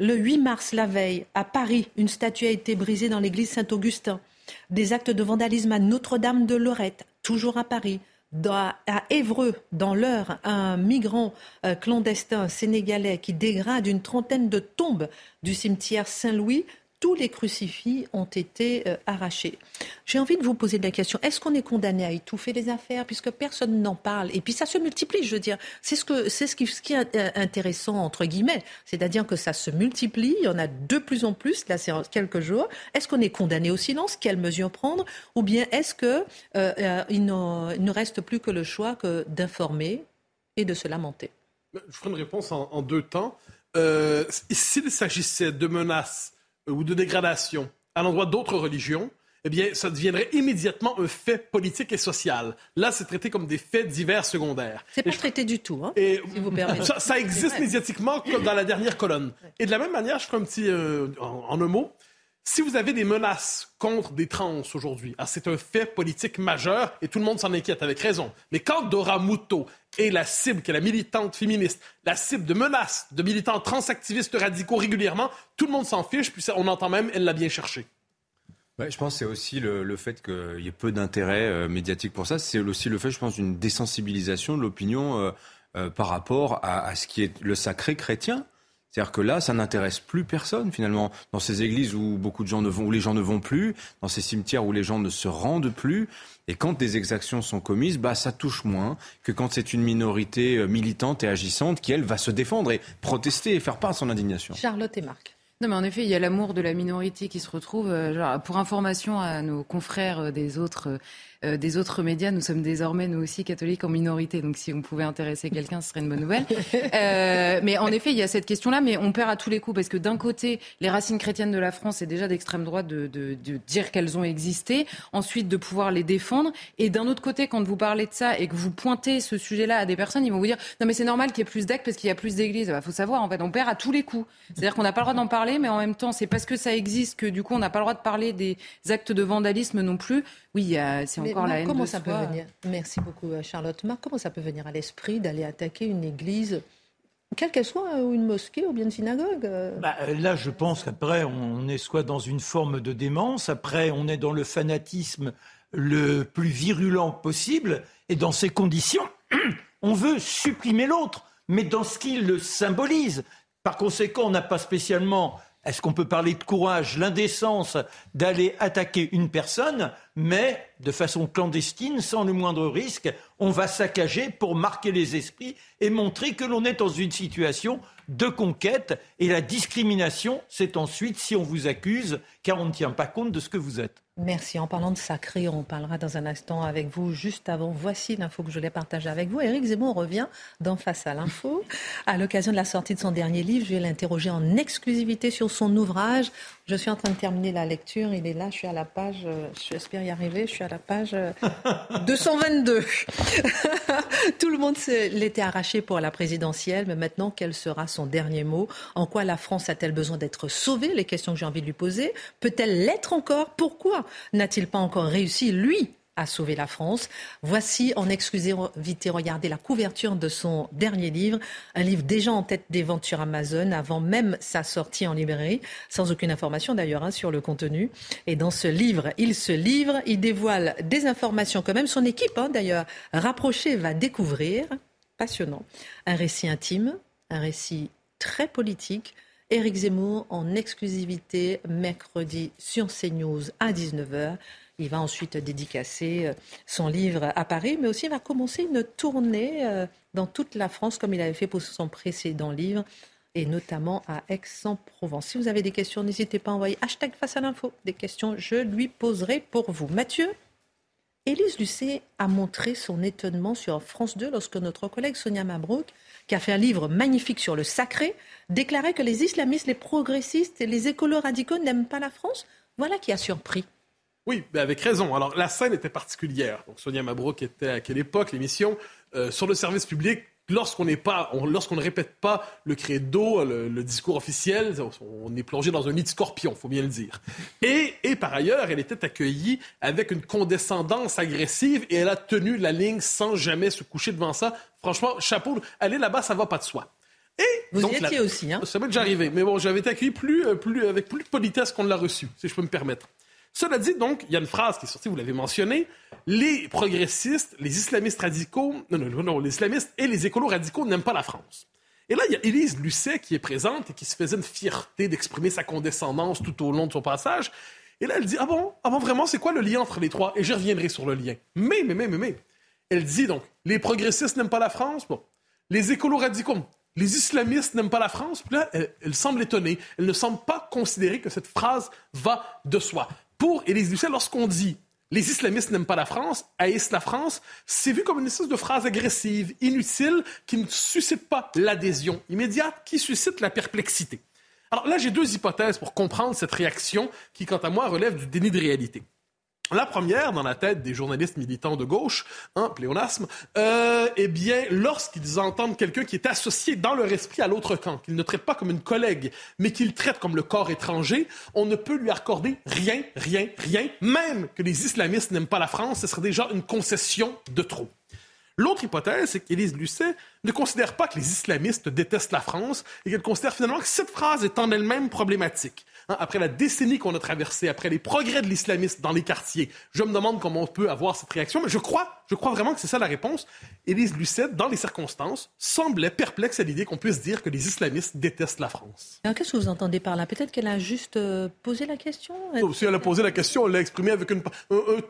Le 8 mars, la veille, à Paris, une statue a été brisée dans l'église Saint-Augustin. Des actes de vandalisme à Notre-Dame de Lorette, toujours à Paris. à Évreux, dans l'heure, un migrant euh, clandestin sénégalais qui dégrade une trentaine de tombes du cimetière Saint-Louis tous les crucifix ont été euh, arrachés. J'ai envie de vous poser la question est-ce qu'on est condamné à étouffer les affaires puisque personne n'en parle? Et puis ça se multiplie, je veux dire. C'est ce, que, c'est ce, qui, est euh, intéressant, entre guillemets. C'est-à-dire que ça se multiplie, il y en a de plus en plus, là c'est quelques jours. Est-ce qu'on est condamné au silence? Quelles mesures prendre? Ou bien est-ce qu'il euh, il ne reste plus que le choix que d'informer et de se lamenter? Je ferai une réponse en, deux temps. S'il s'agissait de menaces ou de dégradations à l'endroit d'autres religions, eh bien, ça deviendrait immédiatement un fait politique et social. Là, c'est traité comme des faits divers secondaires. C'est pas traité du tout, hein, et si vous permettez. Ça, existe médiatiquement comme dans la dernière colonne. Et de la même manière, je ferai un petit, euh, en, un mot, si vous avez des menaces contre des trans aujourd'hui, ah, c'est un fait politique majeur et tout le monde s'en inquiète avec raison. Mais quand Dora Muto est la cible, qui est la militante féministe, la cible de menaces de militants transactivistes radicaux régulièrement, tout le monde s'en fiche, puis on entend même, elle l'a bien cherché je pense que c'est aussi le, fait qu'il y ait peu d'intérêt euh, médiatique pour ça. C'est aussi le fait, je pense, d'une désensibilisation de l'opinion euh, euh, par rapport à, ce qui est le sacré chrétien. C'est-à-dire que là, ça n'intéresse plus personne finalement. Dans ces églises où beaucoup de gens ne vont, où les gens ne vont plus, dans ces cimetières où les gens ne se rendent plus, et quand des exactions sont commises, bah ça touche moins que quand c'est une minorité militante et agissante qui elle va se défendre et protester et faire part de son indignation. Charlotte et Marc. Non, mais en effet, il y a l'amour de la minorité qui se retrouve. Euh, genre, pour information à nos confrères euh, des autres euh, des autres médias. Nous sommes désormais, nous aussi, catholiques en minorité. Donc, si on pouvait intéresser quelqu'un, ce serait une bonne nouvelle. *laughs* Euh, mais en effet, il y a cette question-là, mais on perd à tous les coups parce que d'un côté, les racines chrétiennes de la France, c'est déjà d'extrême droite de, de, de dire qu'elles ont existé, ensuite de pouvoir les défendre. Et d'un autre côté, quand vous parlez de ça et que vous pointez ce sujet-là à des personnes, ils vont vous dire non, mais c'est normal qu'il y ait plus d'actes parce qu'il y a plus d'églises. Il bah, faut savoir, en fait, on perd à tous les coups. C'est-à-dire qu'on n'a pas le droit d'en parler, mais en même temps, c'est parce que ça existe que du coup, on n'a pas le droit de parler des actes de vandalisme non plus. Oui, c'est encore la haine comment ça peut venir? Merci beaucoup, euh, Charlotte. Marc, comment ça peut venir à l'esprit d'aller attaquer une église quelle qu'elle soit, ou une mosquée ou bien une synagogue euh? bah, Là, je pense qu'après, on est soit dans une forme de démence, après, on est dans le fanatisme le plus virulent possible, et dans ces conditions, *clears throat* on veut supprimer l'autre, mais dans ce qu'il le symbolise. Par conséquent, on n'a pas spécialement est-ce qu'on peut parler de courage, l'indécence d'aller attaquer une personne, mais de façon clandestine, sans le moindre risque, on va saccager pour marquer les esprits et montrer que l'on est dans une situation de conquête. Et la discrimination, c'est ensuite si on vous accuse, car on ne tient pas compte de ce que vous êtes. Merci. En parlant de sacré, on parlera dans un instant avec vous. Juste avant, voici l'info que je voulais partager avec vous. Éric Zemmour revient dans Face à l'info. À l'occasion de la sortie de son dernier livre, je vais l'interroger en exclusivité sur son ouvrage. Je suis en train de terminer la lecture. Il est là, je suis à la page, euh, j'espère y arriver, je suis à la page 222. Euh, *laughs* *laughs* Tout le monde l'était arraché pour la présidentielle, mais maintenant, quel sera son dernier mot? En quoi la France a-t-elle besoin d'être sauvée? Les questions que j'ai envie de lui poser. Peut-elle l'être encore? Pourquoi n'a-t-il pas encore réussi, lui, à sauver la France? Voici en exclusivité, regardez la couverture de son dernier livre, un livre déjà en tête des ventes Amazon avant même sa sortie en librairie, sans aucune information d'ailleurs hein, sur le contenu. Et dans ce livre, il se livre, il dévoile des informations quand même. Son équipe, hein, d'ailleurs, rapprochée, va découvrir, passionnant, un récit intime, un récit très politique, Éric Zemmour en exclusivité mercredi sur CNews à 19h. Il va ensuite dédicacer euh, son livre à Paris, mais aussi il va commencer une tournée euh, dans toute la France comme il avait fait pour son précédent livre et notamment à Aix-en-Provence. Si vous avez des questions, n'hésitez pas à envoyer hashtag face à l'info. Des questions, je lui poserai pour vous. Mathieu? Élise Lucet a montré son étonnement sur France 2 lorsque notre collègue Sonia Mabrouk, qui a fait un livre magnifique sur le sacré, déclarait que les islamistes, les progressistes et les écolos radicaux n'aiment pas la France. Voilà qui a surpris. Oui, mais avec raison. Alors, la scène était particulière. Sonia Mabrouk était à quelle époque l'émission euh, Sur le service public, lorsqu'on n'est pas, lorsqu'on ne répète pas le credo, le, le, discours officiel, on est plongé dans un nid de scorpion, faut bien le dire. Et, et par ailleurs, elle était accueillie avec une condescendance agressive et elle a tenu la ligne sans jamais se coucher devant ça. Franchement, chapeau. Aller là-bas, ça va pas de soi. Et Vous y étiez aussi, hein? Ça m'est déjà arrivé. Mais bon, j'avais été accueilli plus, euh, plus, avec plus de politesse qu'on ne l'a reçu, si je peux me permettre. Cela dit, donc, il y a une phrase qui est sortie, vous l'avez mentionné, les progressistes, les islamistes radicaux, non, non, non, les islamistes et les écolos radicaux n'aiment pas la France. Et là, il y a Élise Lucet qui est présente et qui se faisait une fierté d'exprimer sa condescendance tout au long de son passage. Et là, elle dit, ah bon, ah bon, vraiment, c'est quoi le lien entre les trois? Et je reviendrai sur le lien. Mais, mais, mais, mais, mais, elle dit donc, les progressistes n'aiment pas la France, bon. Les écolos radicaux, les islamistes n'aiment pas la France. Puis là, elle, semble étonnée. Elle ne semble pas considérer que cette phrase va de soi. Pour Élise Lucet, lorsqu'on dit les islamistes n'aiment pas la France, haïssent la France, c'est vu comme une espèce de phrase agressive, inutile, qui ne suscite pas l'adhésion immédiate, qui suscite la perplexité. Alors là, j'ai deux hypothèses pour comprendre cette réaction qui, quant à moi, relève du déni de réalité. La première, dans la tête des journalistes militants de gauche, un pléonasme, euh, eh bien, lorsqu'ils entendent quelqu'un qui est associé dans leur esprit à l'autre camp, qu'ils ne traitent pas comme une collègue, mais qu'ils traitent comme le corps étranger, on ne peut lui accorder rien, rien, rien, même que les islamistes n'aiment pas la France, ce serait déjà une concession de trop. L'autre hypothèse, c'est qu'Élise Lucet ne considère pas que les islamistes détestent la France et qu'elle considère finalement que cette phrase est en elle-même problématique. Hein, après la décennie qu'on a traversée, après les progrès de l'islamisme dans les quartiers, je me demande comment on peut avoir cette réaction, mais je crois, je crois vraiment que c'est ça la réponse. Élise Lucette, dans les circonstances, semblait perplexe à l'idée qu'on puisse dire que les islamistes détestent la France. Alors qu'est-ce que vous entendez par là? Peut-être qu'elle a juste euh, posé la question? Oh, Si elle a posé la question, elle l'a exprimée avec un,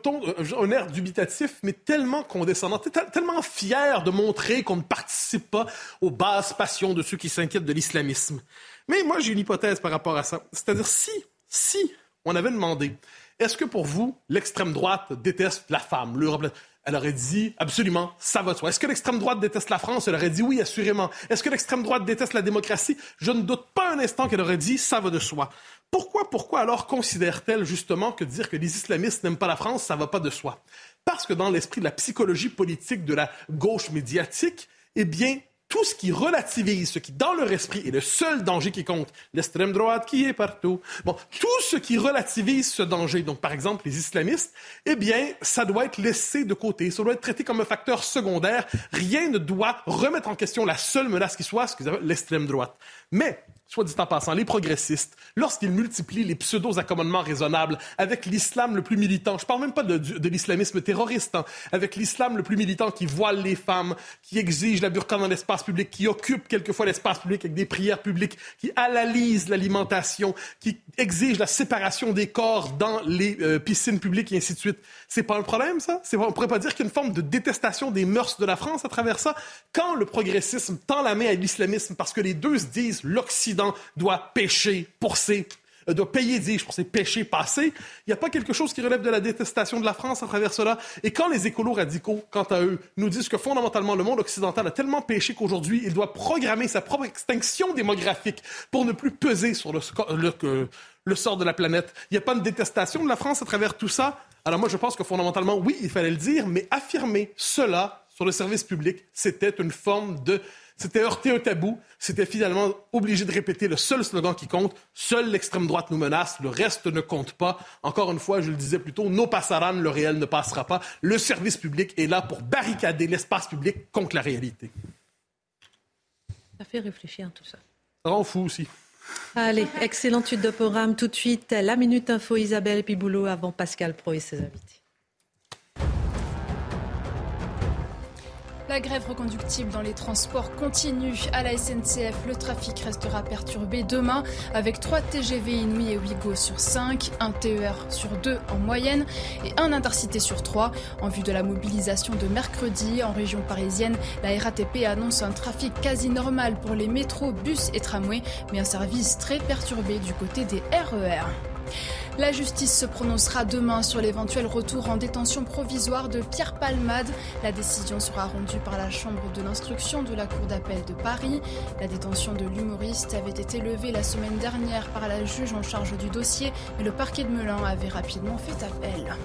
ton, un, air dubitatif, mais tellement condescendant, tellement fier de montrer qu'on ne participe pas aux bases passions de ceux qui s'inquiètent de l'islamisme. Mais moi, j'ai une hypothèse par rapport à ça. C'est-à-dire, si, si on avait demandé, est-ce que pour vous, l'extrême droite déteste la femme, l'Europe, elle aurait dit absolument, ça va de soi. Est-ce que l'extrême droite déteste la France? Elle aurait dit oui, assurément. Est-ce que l'extrême droite déteste la démocratie? Je ne doute pas un instant qu'elle aurait dit ça va de soi. Pourquoi, pourquoi alors considère-t-elle justement que dire que les islamistes n'aiment pas la France, ça va pas de soi? Parce que dans l'esprit de la psychologie politique de la gauche médiatique, eh bien, tout ce qui relativise, ce qui dans leur esprit est le seul danger qui compte, l'extrême droite qui est partout. Bon, tout ce qui relativise ce danger, donc par exemple les islamistes, eh bien, ça doit être laissé de côté, ça doit être traité comme un facteur secondaire. Rien ne doit remettre en question la seule menace qui soit, ce qu'ils appellent l'extrême droite. Mais soit dit en passant, les progressistes, lorsqu'ils multiplient les pseudo-accommodements raisonnables avec l'islam le plus militant, je parle même pas de, l'islamisme terroriste, hein, avec l'islam le plus militant qui voile les femmes, qui exige la burqa dans l'espace public, qui occupe quelquefois l'espace public avec des prières publiques, qui analyse l'alimentation, qui exige la séparation des corps dans les euh, piscines publiques et ainsi de suite. C'est pas un problème, ça? On pourrait pas dire qu'il y a une forme de détestation des mœurs de la France à travers ça? Quand le progressisme tend la main à l'islamisme parce que les deux se disent l'Occident doit pécher pour ses euh, doit payer, dis-je, pour ses péchés passés. Il n'y a pas quelque chose qui relève de la détestation de la France à travers cela. Et quand les écolos radicaux, quant à eux, nous disent que fondamentalement le monde occidental a tellement péché qu'aujourd'hui il doit programmer sa propre extinction démographique pour ne plus peser sur le, le, le sort de la planète, il n'y a pas de détestation de la France à travers tout ça? Alors moi je pense que fondamentalement, oui, il fallait le dire, mais affirmer cela sur le service public, c'était une forme de c'était heurter un tabou. C'était finalement obligé de répéter le seul slogan qui compte. Seule l'extrême droite nous menace. Le reste ne compte pas. Encore une fois, je le disais plus tôt, nos passaran, le réel ne passera pas. Le service public est là pour barricader l'espace public contre la réalité. Ça fait réfléchir tout ça. Ça rend fou aussi. Allez, excellente suite de programme. Tout de suite, la Minute Info, Isabelle Piboulot avant Pascal Pro et ses invités. La grève reconductible dans les transports continue. À la SNCF, le trafic restera perturbé demain avec 3 TGV Inouï et Ouigo sur 5, un TER sur 2 en moyenne et un intercité sur 3. En vue de la mobilisation de mercredi en région parisienne, la RATP annonce un trafic quasi normal pour les métros, bus et tramways, mais un service très perturbé du côté des RER. La justice se prononcera demain sur l'éventuel retour en détention provisoire de Pierre Palmade. La décision sera rendue par la Chambre de l'instruction de la Cour d'appel de Paris. La détention de l'humoriste avait été levée la semaine dernière par la juge en charge du dossier, mais le parquet de Melun avait rapidement fait appel.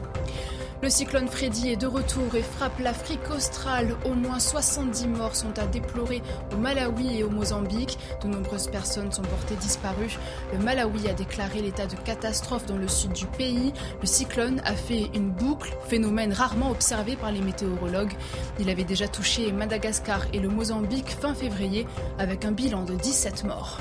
Le cyclone Freddy est de retour et frappe l'Afrique australe. Au moins 70 morts sont à déplorer au Malawi et au Mozambique. De nombreuses personnes sont portées disparues. Le Malawi a déclaré l'état de catastrophe dans le sud du pays. Le cyclone a fait une boucle, phénomène rarement observé par les météorologues. Il avait déjà touché Madagascar et le Mozambique fin février avec un bilan de 17 morts.